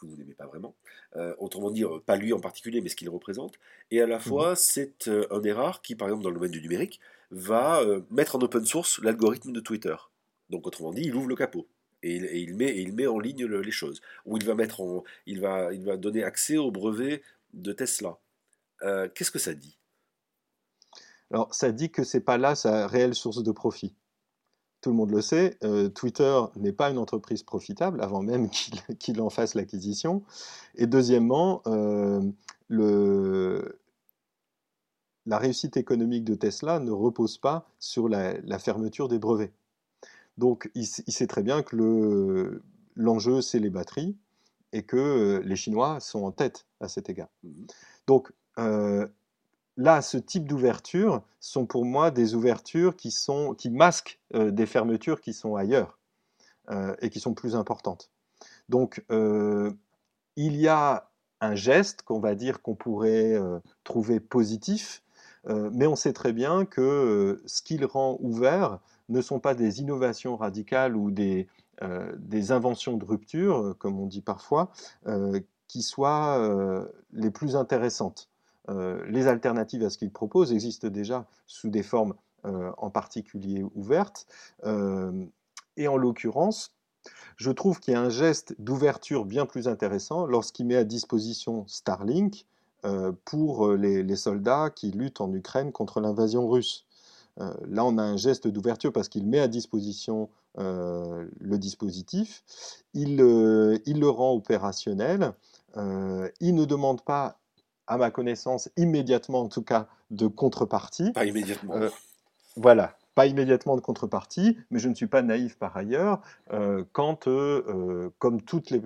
que vous n'aimez pas vraiment, euh, autrement dit, pas lui en particulier, mais ce qu'il représente, et à la mhm. fois c'est euh, un des rares qui, par exemple dans le domaine du numérique, va euh, mettre en open source l'algorithme de Twitter. Donc autrement dit, il ouvre le capot. Et il, met, il met en ligne les choses. Ou il va, mettre en, il, va, il va donner accès au brevet de Tesla. Qu'est-ce que ça dit? Alors, ça dit que c'est pas là sa réelle source de profit tout le monde le sait, euh, Twitter n'est pas une entreprise profitable avant même qu'il en fasse l'acquisition. Et deuxièmement, euh, la réussite économique de Tesla ne repose pas sur la, fermeture des brevets. Donc il, sait très bien que l'enjeu, c'est les batteries et que euh, les Chinois sont en tête à cet égard. Mmh Donc là, ce type d'ouverture sont pour moi des ouvertures qui, masquent euh, des fermetures qui sont ailleurs euh, et qui sont plus importantes. Donc, euh, il y a un geste qu'on va dire qu'on pourrait trouver positif, mais on sait très bien que ce qu'il rend ouvert ne sont pas des innovations radicales ou des, des inventions de rupture, comme on dit parfois, qui soient les plus intéressantes. Euh, les alternatives à ce qu'il propose existent déjà sous des formes euh, en particulier ouvertes. Euh, et en l'occurrence, je trouve qu'il y a un geste d'ouverture bien plus intéressant lorsqu'il met à disposition Starlink pour les, soldats qui luttent en Ukraine contre l'invasion russe. là, on a un geste d'ouverture parce qu'il met à disposition le dispositif, il, il, le rend opérationnel, il ne demande pas à ma connaissance, immédiatement en tout cas, de contrepartie. Pas immédiatement. Euh, voilà, pas immédiatement de contrepartie, mais je ne suis pas naïf par ailleurs, euh, quand, euh, comme toutes les,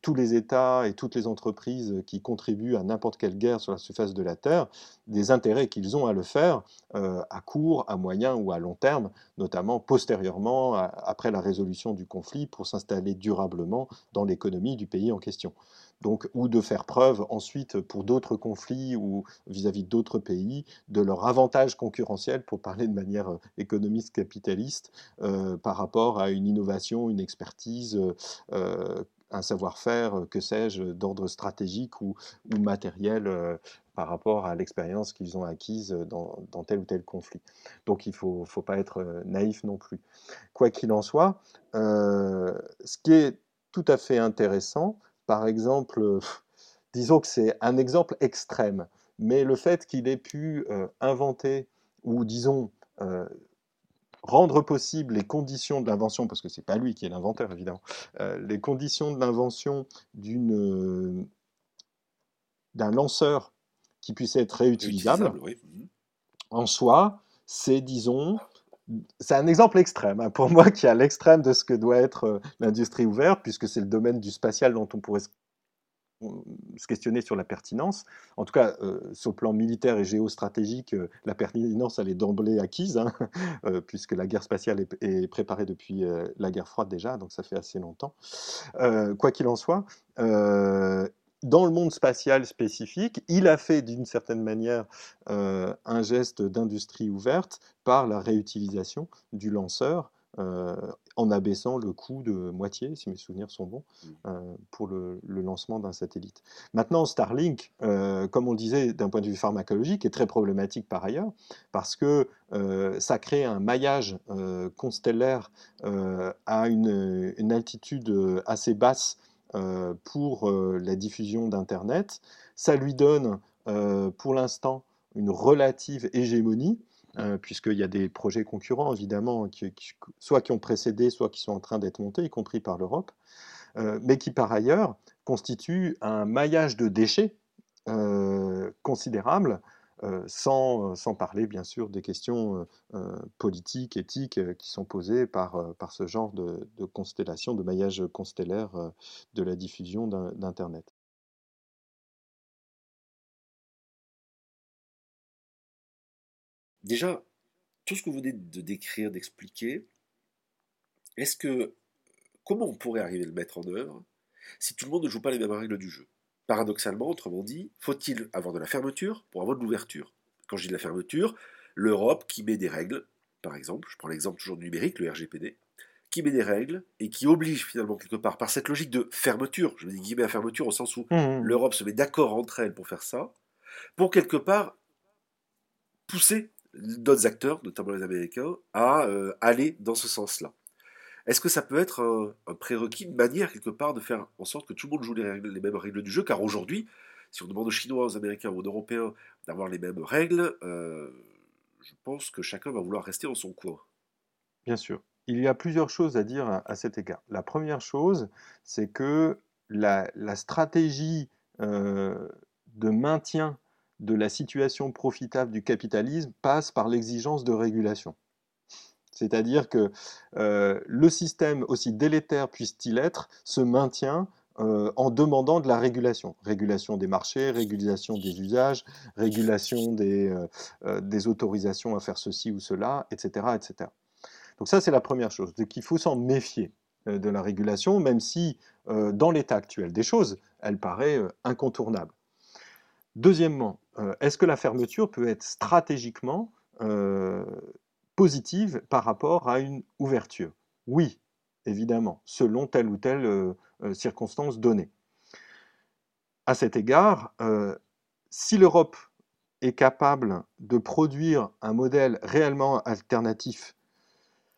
tous les États et toutes les entreprises qui contribuent à n'importe quelle guerre sur la surface de la Terre, des intérêts qu'ils ont à le faire à court, à moyen ou à long terme, notamment postérieurement, après la résolution du conflit, pour s'installer durablement dans l'économie du pays en question donc, ou de faire preuve ensuite pour d'autres conflits ou vis-à-vis d'autres pays de leur avantage concurrentiel, pour parler de manière euh, économiste capitaliste, euh, par rapport à une innovation, une expertise, euh, un savoir-faire, que sais-je, d'ordre stratégique ou, matériel par rapport à l'expérience qu'ils ont acquise dans, tel ou tel conflit. Donc il ne faut, faut, pas être naïf non plus. Quoi qu'il en soit, ce qui est tout à fait intéressant, par exemple, disons que c'est un exemple extrême, mais le fait qu'il ait pu inventer, ou disons, rendre possible les conditions de l'invention, parce que c'est pas lui qui est l'inventeur évidemment, euh, les conditions de l'invention d'une euh, d'un lanceur qui puisse être réutilisable, mhm. en soi, c'est disons c'est un exemple extrême hein, pour moi qui est à l'extrême de ce que doit être euh, l'industrie ouverte, puisque c'est le domaine du spatial dont on pourrait se questionner sur la pertinence. En tout cas, euh, sur le plan militaire et géostratégique, euh, la pertinence, elle est d'emblée acquise, hein, puisque la guerre spatiale est, préparée depuis la guerre froide déjà, donc ça fait assez longtemps. quoi qu'il en soit, dans le monde spatial spécifique, il a fait d'une certaine manière un geste d'industrie ouverte par la réutilisation du lanceur euh, en abaissant le coût de moitié, si mes souvenirs sont bons, mmh. euh, pour le, lancement d'un satellite. Maintenant, Starlink, euh, comme on le disait d'un point de vue pharmacologique, est très problématique par ailleurs, parce que ça crée un maillage constellaire à une, une, altitude assez basse pour la diffusion d'Internet. Ça lui donne, pour l'instant, une relative hégémonie euh, puisqu'il y a des projets concurrents, évidemment, soit qui ont précédé, soit qui sont en train d'être montés, y compris par l'Europe, euh, mais qui par ailleurs constituent un maillage de déchets euh, considérable, sans, sans, parler bien sûr des questions politiques, éthiques qui sont posées par, par ce genre de, de constellation, de maillage constellaire de la diffusion d'Internet. Déjà, tout ce que vous venez de décrire, d'expliquer, est-ce que comment on pourrait arriver à le mettre en œuvre si tout le monde ne joue pas les mêmes règles du jeu? Paradoxalement, autrement dit, faut-il avoir de la fermeture pour avoir de l'ouverture? Quand je dis de la fermeture, l'Europe qui met des règles, par exemple, je prends l'exemple toujours du numérique, le RGPD, qui met des règles et qui oblige finalement quelque part par cette logique de fermeture, je me dis guillemets à fermeture au sens où mmh. l'Europe se met d'accord entre elles pour faire ça, pour quelque part pousser d'autres acteurs, notamment les Américains, à euh, aller dans ce sens-là. Est-ce que ça peut être un, prérequis, une manière quelque part de faire en sorte que tout le monde joue les, mêmes règles du jeu? Car aujourd'hui, si on demande aux Chinois, aux Américains ou aux Européens d'avoir les mêmes règles, euh, je pense que chacun va vouloir rester dans son coin. Bien sûr. Il y a plusieurs choses à dire à, cet égard. La première chose, c'est que la, stratégie euh, de maintien de la situation profitable du capitalisme passe par l'exigence de régulation. C'est-à-dire que euh, le système, aussi délétère puisse-t-il être, se maintient euh, en demandant de la régulation. Régulation des marchés, régulation des usages, régulation des, euh, autorisations à faire ceci ou cela, etc. etc. Donc ça, c'est la première chose. Donc il faut s'en méfier de la régulation, même si, dans l'état actuel des choses, elle paraît incontournable. Deuxièmement, est-ce que la fermeture peut être stratégiquement positive par rapport à une ouverture Oui, évidemment, selon telle ou telle euh, circonstance donnée. À cet égard, si l'Europe est capable de produire un modèle réellement alternatif,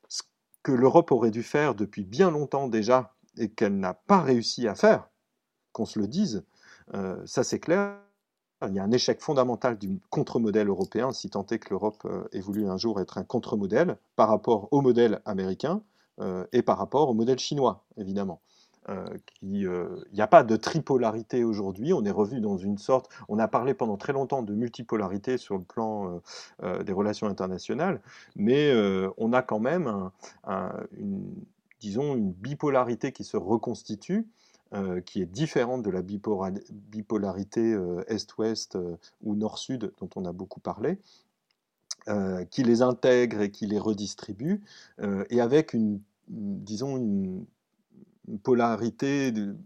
ce que l'Europe aurait dû faire depuis bien longtemps déjà et qu'elle n'a pas réussi à faire, qu'on se le dise, ça c'est clair, il y a un échec fondamental du contre-modèle européen, si tant est que l'Europe euh, ait voulu un jour être un contre-modèle par rapport au modèle américain euh, et par rapport au modèle chinois, évidemment. Euh, il n'y a pas de tripolarité aujourd'hui, on est revenu dans une sorte, on a parlé pendant très longtemps de multipolarité sur le plan des relations internationales, mais on a quand même, disons, une bipolarité qui se reconstitue euh, qui est différente de la bipolarité euh, Est-Ouest euh, ou Nord-Sud dont on a beaucoup parlé, qui les intègre et qui les redistribue, et avec une, disons, une, polarité, une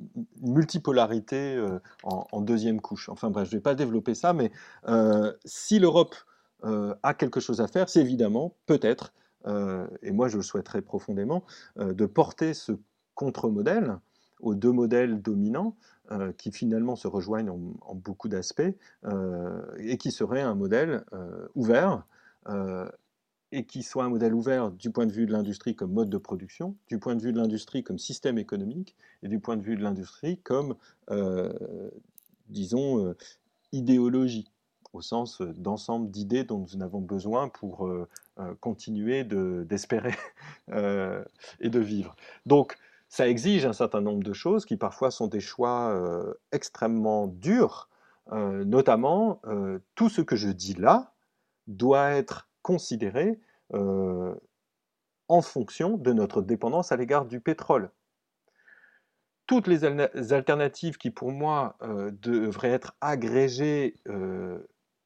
multipolarité en, deuxième couche. Enfin bref, je ne vais pas développer ça, mais si l'Europe a quelque chose à faire, c'est évidemment, peut-être, et moi je le souhaiterais profondément, de porter ce contre-modèle aux deux modèles dominants qui finalement se rejoignent en, beaucoup d'aspects, et qui serait un modèle ouvert, et qui soit un modèle ouvert du point de vue de l'industrie comme mode de production, du point de vue de l'industrie comme système économique, et du point de vue de l'industrie comme, disons, idéologie au sens d'ensemble d'idées dont nous avons besoin pour continuer d'espérer et de vivre. Donc, ça exige un certain nombre de choses qui parfois sont des choix euh, extrêmement durs. Euh, notamment, euh, tout ce que je dis là doit être considéré en fonction de notre dépendance à l'égard du pétrole. Toutes les alternatives qui, pour moi, devraient être agrégées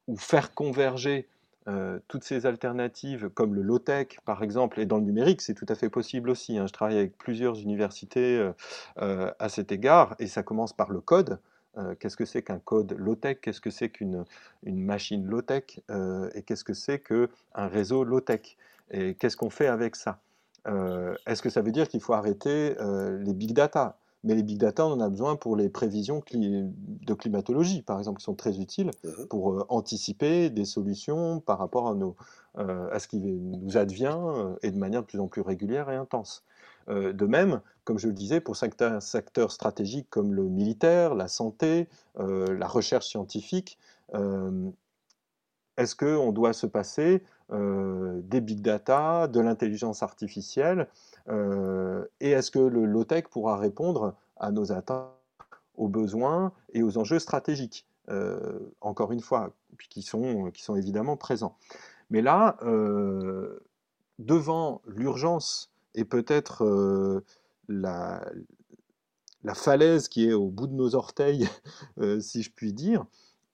ou faire converger euh, toutes ces alternatives, comme le low-tech par exemple, et dans le numérique, c'est tout à fait possible aussi. Hein. Je travaille avec plusieurs universités euh, euh, à cet égard, et ça commence par le code. qu'est-ce que c'est qu'un code low-tech? Qu'est-ce que c'est qu'une une machine low-tech? Et qu'est-ce que c'est qu'un réseau low-tech? Et qu'est-ce qu'on fait avec ça? Est-ce que ça veut dire qu'il faut arrêter les big data? Mais les big data, on en a besoin pour les prévisions de climatologie, par exemple, qui sont très utiles uh-huh. pour euh, anticiper des solutions par rapport à, nos, euh, à ce qui nous advient euh, et de manière de plus en plus régulière et intense. de même, comme je le disais, pour certains secteurs stratégiques comme le militaire, la santé, la recherche scientifique, est-ce qu'on doit se passer des big data, de l'intelligence artificielle euh, et est-ce que le low-tech pourra répondre à nos attentes, aux besoins et aux enjeux stratégiques euh, Encore une fois, qui sont, évidemment présents. Mais là, euh, devant l'urgence et peut-être la, falaise qui est au bout de nos orteils, si je puis dire,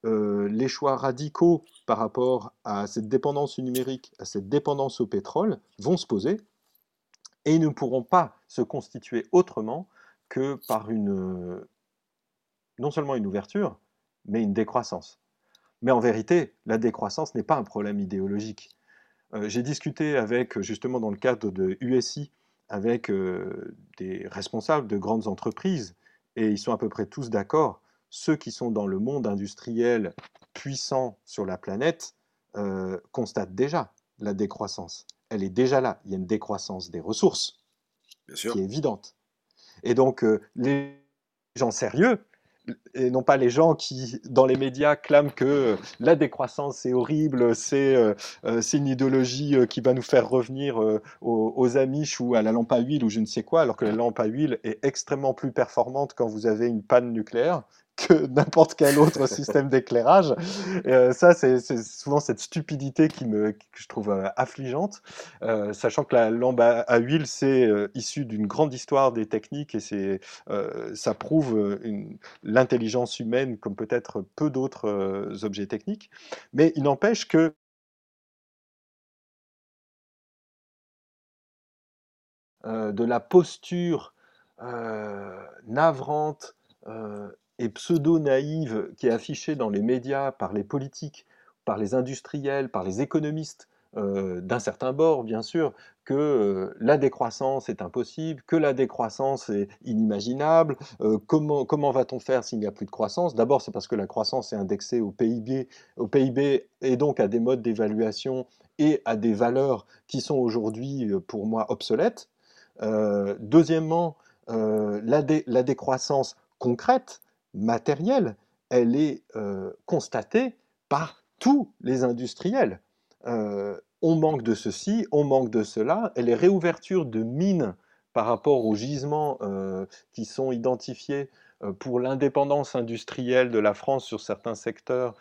les choix radicaux par rapport à cette dépendance numérique, à cette dépendance au pétrole, vont se poser et ils ne pourront pas se constituer autrement que par une, non seulement une ouverture, mais une décroissance. Mais en vérité, la décroissance n'est pas un problème idéologique. Euh, j'ai discuté avec, justement dans le cadre de USI, avec euh, des responsables de grandes entreprises, et ils sont à peu près tous d'accord. Ceux qui sont dans le monde industriel puissant sur la planète euh, constatent déjà la décroissance elle est déjà là. Il y a une décroissance des ressources qui est évidente. Et donc, euh, les gens sérieux, et non pas les gens qui, dans les médias, clament que la décroissance c'est horrible, c'est euh, euh, une idéologie qui va nous faire revenir aux, aux, Amish ou à la lampe à huile ou je ne sais quoi, alors que la lampe à huile est extrêmement plus performante quand vous avez une panne nucléaire que n'importe quel autre système d'éclairage. Euh, ça, c'est souvent cette stupidité qui me, que je trouve euh, affligeante, euh, sachant que la lampe à, huile, c'est issu d'une grande histoire des techniques et c'est, ça prouve l'intelligence humaine comme peut-être peu d'autres objets techniques. Mais il n'empêche que de la posture navrante et pseudo-naïve qui est affichée dans les médias par les politiques, par les industriels, par les économistes, euh, d'un certain bord, bien sûr, que euh, la décroissance est impossible, que la décroissance est inimaginable. Euh, comment comment va-t-on faire s'il n'y a plus de croissance? D'abord, c'est parce que la croissance est indexée au PIB, au PIB et donc à des modes d'évaluation et à des valeurs qui sont aujourd'hui, pour moi, obsolètes. deuxièmement, la, la décroissance concrète, matérielle, elle est euh, constatée par tous les industriels. Euh, on manque de ceci, on manque de cela, et les réouvertures de mines par rapport aux gisements euh, qui sont identifiés pour l'indépendance industrielle de la France sur certains secteurs,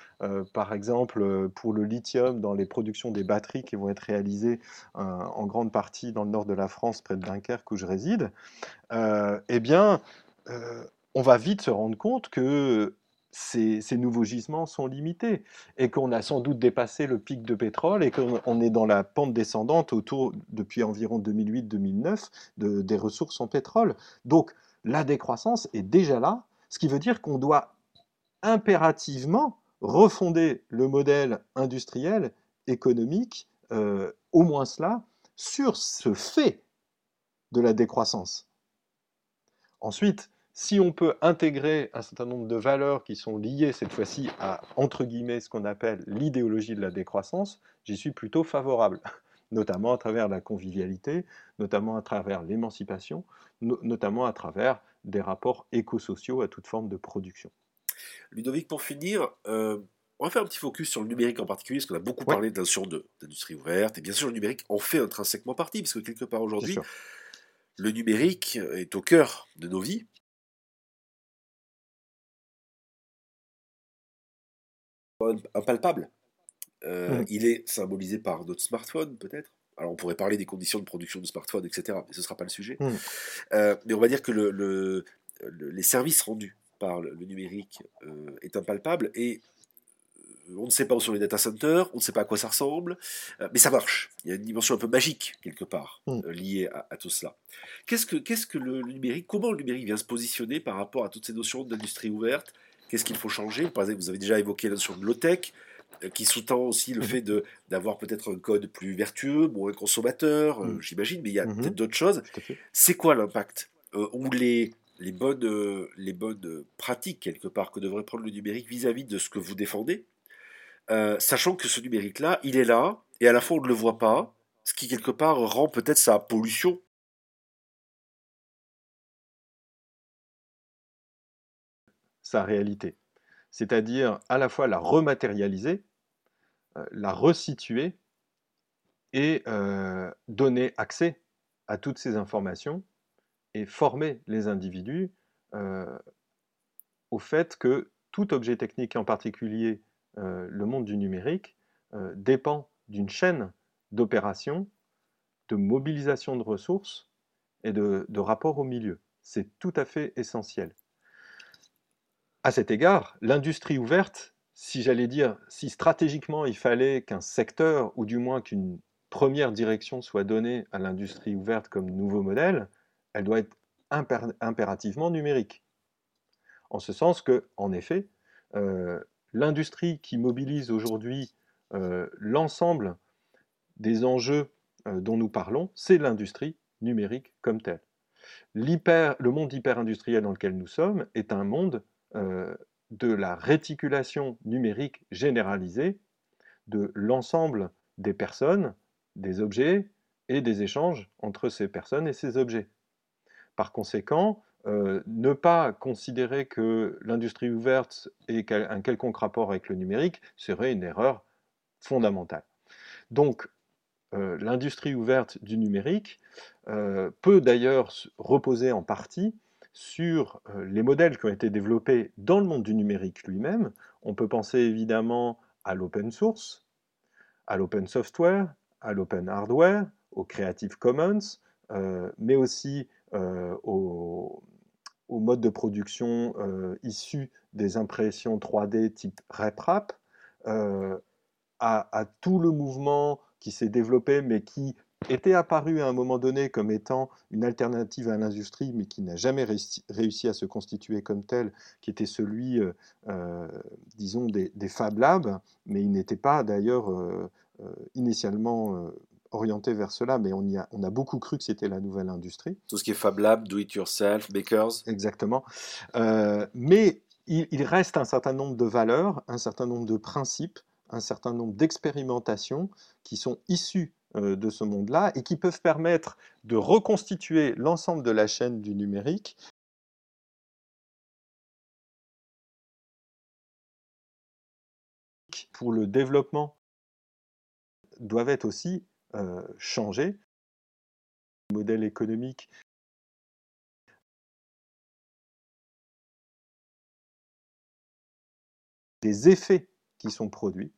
par exemple pour le lithium dans les productions des batteries qui vont être réalisées en grande partie dans le nord de la France, près de Dunkerque où je réside, eh bien, on va vite se rendre compte que ces, nouveaux gisements sont limités et qu'on a sans doute dépassé le pic de pétrole et qu'on est dans la pente descendante autour, depuis environ 2008-2009, des ressources en pétrole. Donc la décroissance est déjà là, ce qui veut dire qu'on doit impérativement refonder le modèle industriel, économique, euh, au moins cela, sur ce fait de la décroissance. Ensuite, si on peut intégrer un certain nombre de valeurs qui sont liées cette fois-ci à, entre guillemets, ce qu'on appelle l'idéologie de la décroissance, j'y suis plutôt favorable, notamment à travers la convivialité, notamment à travers l'émancipation, notamment à travers des rapports écosociaux à toute forme de production. Ludovic, pour finir, euh, on va faire un petit focus sur le numérique en particulier, parce qu'on a beaucoup parlé de d'industrie ouverte, et bien sûr le numérique en fait intrinsèquement partie, parce que quelque part aujourd'hui, le numérique est au cœur de nos vies. Impalpable. Euh, il est symbolisé par notre smartphone, peut-être. Alors on pourrait parler des conditions de production de smartphones, etc., mais ce ne sera pas le sujet. Mmh. Euh, mais on va dire que le, les services rendus par le, numérique euh, est impalpable et on ne sait pas où sont les data centers, on ne sait pas à quoi ça ressemble, mais ça marche. Il y a une dimension un peu magique, quelque part, mmh. liée à, tout cela. Qu'est-ce que, qu'est-ce que le, numérique, comment le numérique vient se positionner par rapport à toutes ces notions d'industrie ouverte Qu'est-ce qu'il faut changer? Par exemple, vous avez déjà évoqué la notion de low-tech, euh, qui sous-tend aussi le mhm. fait de, d'avoir peut-être un code plus vertueux, moins consommateur, euh, mhm. j'imagine, mais il y a mhm. peut-être d'autres choses. C'est quoi l'impact euh, Ou les, les, bonnes, les bonnes pratiques, quelque part, que devrait prendre le numérique vis-à-vis de ce que vous défendez? Sachant que ce numérique-là, il est là, et à la fois on ne le voit pas, ce qui, quelque part, rend peut-être sa pollution sa réalité c'est-à-dire à la fois la rematérialiser, euh, la resituer et euh, donner accès à toutes ces informations et former les individus euh, au fait que tout objet technique, en particulier le monde du numérique, dépend d'une chaîne d'opérations, de mobilisation de ressources et de rapport au milieu. C'est tout à fait essentiel. À cet égard, l'industrie ouverte, si j'allais dire, si stratégiquement il fallait qu'un secteur, ou du moins qu'une première direction soit donnée à l'industrie ouverte comme nouveau modèle, elle doit être impérativement numérique. En ce sens que, en effet, euh, l'industrie qui mobilise aujourd'hui euh, l'ensemble des enjeux euh, dont nous parlons, c'est l'industrie numérique comme telle. le monde hyper-industriel dans lequel nous sommes est un monde de la réticulation numérique généralisée de l'ensemble des personnes, des objets et des échanges entre ces personnes et ces objets. Par conséquent, euh, ne pas considérer que l'industrie ouverte ait un quelconque rapport avec le numérique serait une erreur fondamentale. Donc, euh, l'industrie ouverte du numérique peut d'ailleurs reposer en partie sur euh, les modèles qui ont été développés dans le monde du numérique lui-même. On peut penser évidemment à l'open source, à l'open software, à l'open hardware, au Creative Commons, euh, mais aussi euh, au, mode de production issu des impressions 3D type RepRap, à, tout le mouvement qui s'est développé mais qui était apparu à un moment donné comme étant une alternative à l'industrie, mais qui n'a jamais réussi, à se constituer comme tel, qui était celui, euh, euh, disons, des, Fab Labs, mais il n'était pas d'ailleurs euh, initialement orienté vers cela, mais on, y a, on a beaucoup cru que c'était la nouvelle industrie. Tout ce qui est Fab Lab, Do It Yourself, Bakers. Exactement. mais il, il reste un certain nombre de valeurs, un certain nombre de principes, un certain nombre d'expérimentations qui sont issues de ce monde-là et qui peuvent permettre de reconstituer l'ensemble de la chaîne du numérique pour le développement doivent être aussi euh, changés. Le modèle économique des effets qui sont produits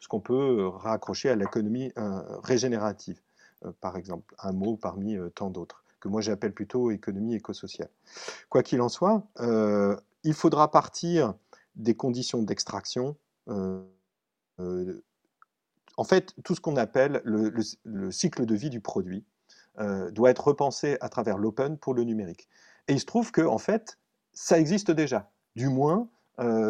ce qu'on peut euh, raccrocher à l'économie euh, régénérative, euh, par exemple, un mot parmi tant d'autres, que moi j'appelle plutôt économie écosociale. Quoi qu'il en soit, il faudra partir des conditions d'extraction. en fait, tout ce qu'on appelle le, cycle de vie du produit doit être repensé à travers l'open pour le numérique. Et il se trouve que, en fait, ça existe déjà, du moins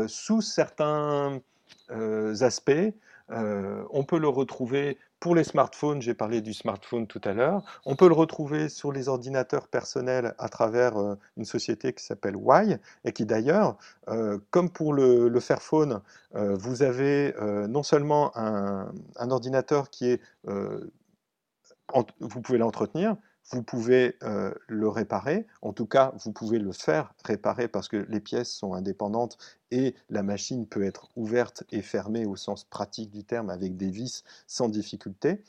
sous certains aspects. Euh, on peut le retrouver pour les smartphones, j'ai parlé du smartphone tout à l'heure. On peut le retrouver sur les ordinateurs personnels à travers euh, une société qui s'appelle Y et qui d'ailleurs, euh, comme pour le, Fairphone, euh, vous avez non seulement un, ordinateur qui est, vous pouvez l'entretenir, vous pouvez euh, le réparer, en tout cas vous pouvez le faire réparer parce que les pièces sont indépendantes et la machine peut être ouverte et fermée au sens pratique du terme avec des vis sans difficulté.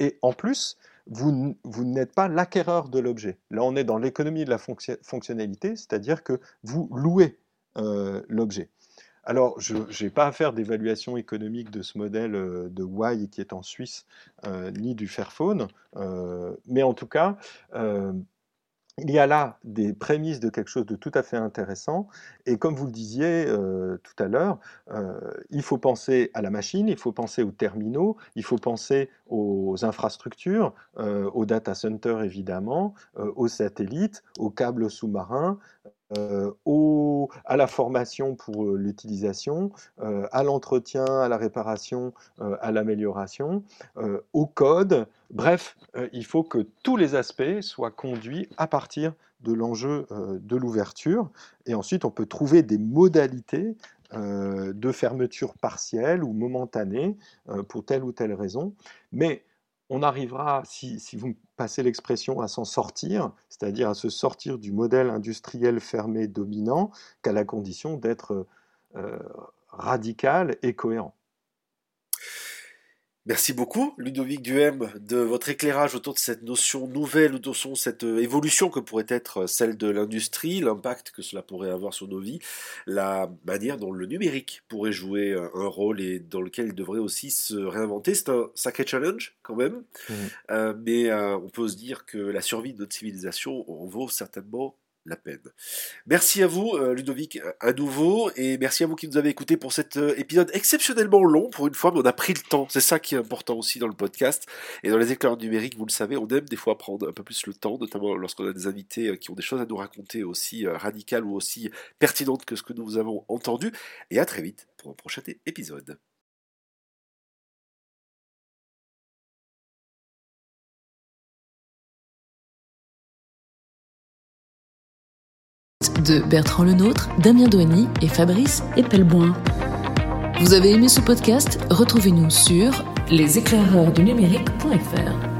Et en plus, vous, vous n'êtes pas l'acquéreur de l'objet. Là on est dans l'économie de la fonctionnalité, c'est-à-dire que vous louez euh, l'objet. Alors, je n'ai pas à faire d'évaluation économique de ce modèle euh, de Y qui est en Suisse, euh, ni du Fairphone, euh, mais en tout cas, il y a là des prémices de quelque chose de tout à fait intéressant. Et comme vous le disiez tout à l'heure, il faut penser à la machine, il faut penser aux terminaux, il faut penser aux infrastructures, aux data centers évidemment, aux satellites, aux câbles sous-marins, euh, au, à la formation pour euh, l'utilisation, euh, à l'entretien, à la réparation, à l'amélioration, au code. Bref, il faut que tous les aspects soient conduits à partir de l'enjeu de l'ouverture. Et ensuite, on peut trouver des modalités de fermeture partielle ou momentanée pour telle ou telle raison. Mais on arrivera, si, vous passez l'expression, à s'en sortir, c'est-à-dire à se sortir du modèle industriel fermé dominant, qu'à la condition d'être euh, radical et cohérent. Merci beaucoup, Ludovic Duhem, de votre éclairage autour de cette notion nouvelle, autour de cette euh, évolution que pourrait être euh, celle de l'industrie, l'impact que cela pourrait avoir sur nos vies, la manière dont le numérique pourrait jouer euh, un rôle et dans lequel il devrait aussi se réinventer. C'est un sacré challenge quand même, mmh. mais on peut se dire que la survie de notre civilisation en vaut certainement la peine. Merci à vous, euh, Ludovic, à nouveau, et merci à vous qui nous avez écoutés pour cet euh, épisode exceptionnellement long pour une fois, mais on a pris le temps. C'est ça qui est important aussi dans le podcast. Et dans les éclairs numériques, vous le savez, on aime des fois prendre un peu plus le temps, notamment lorsqu'on a des invités euh, qui ont des choses à nous raconter aussi radicales ou aussi pertinentes que ce que nous avons entendu. Et à très vite pour un prochain épisode. De Bertrand Lenôtre, Damien Douany et Fabrice Epelboin. Vous avez aimé ce podcast? Retrouvez-nous sur leséclaireursdunumérique.fr.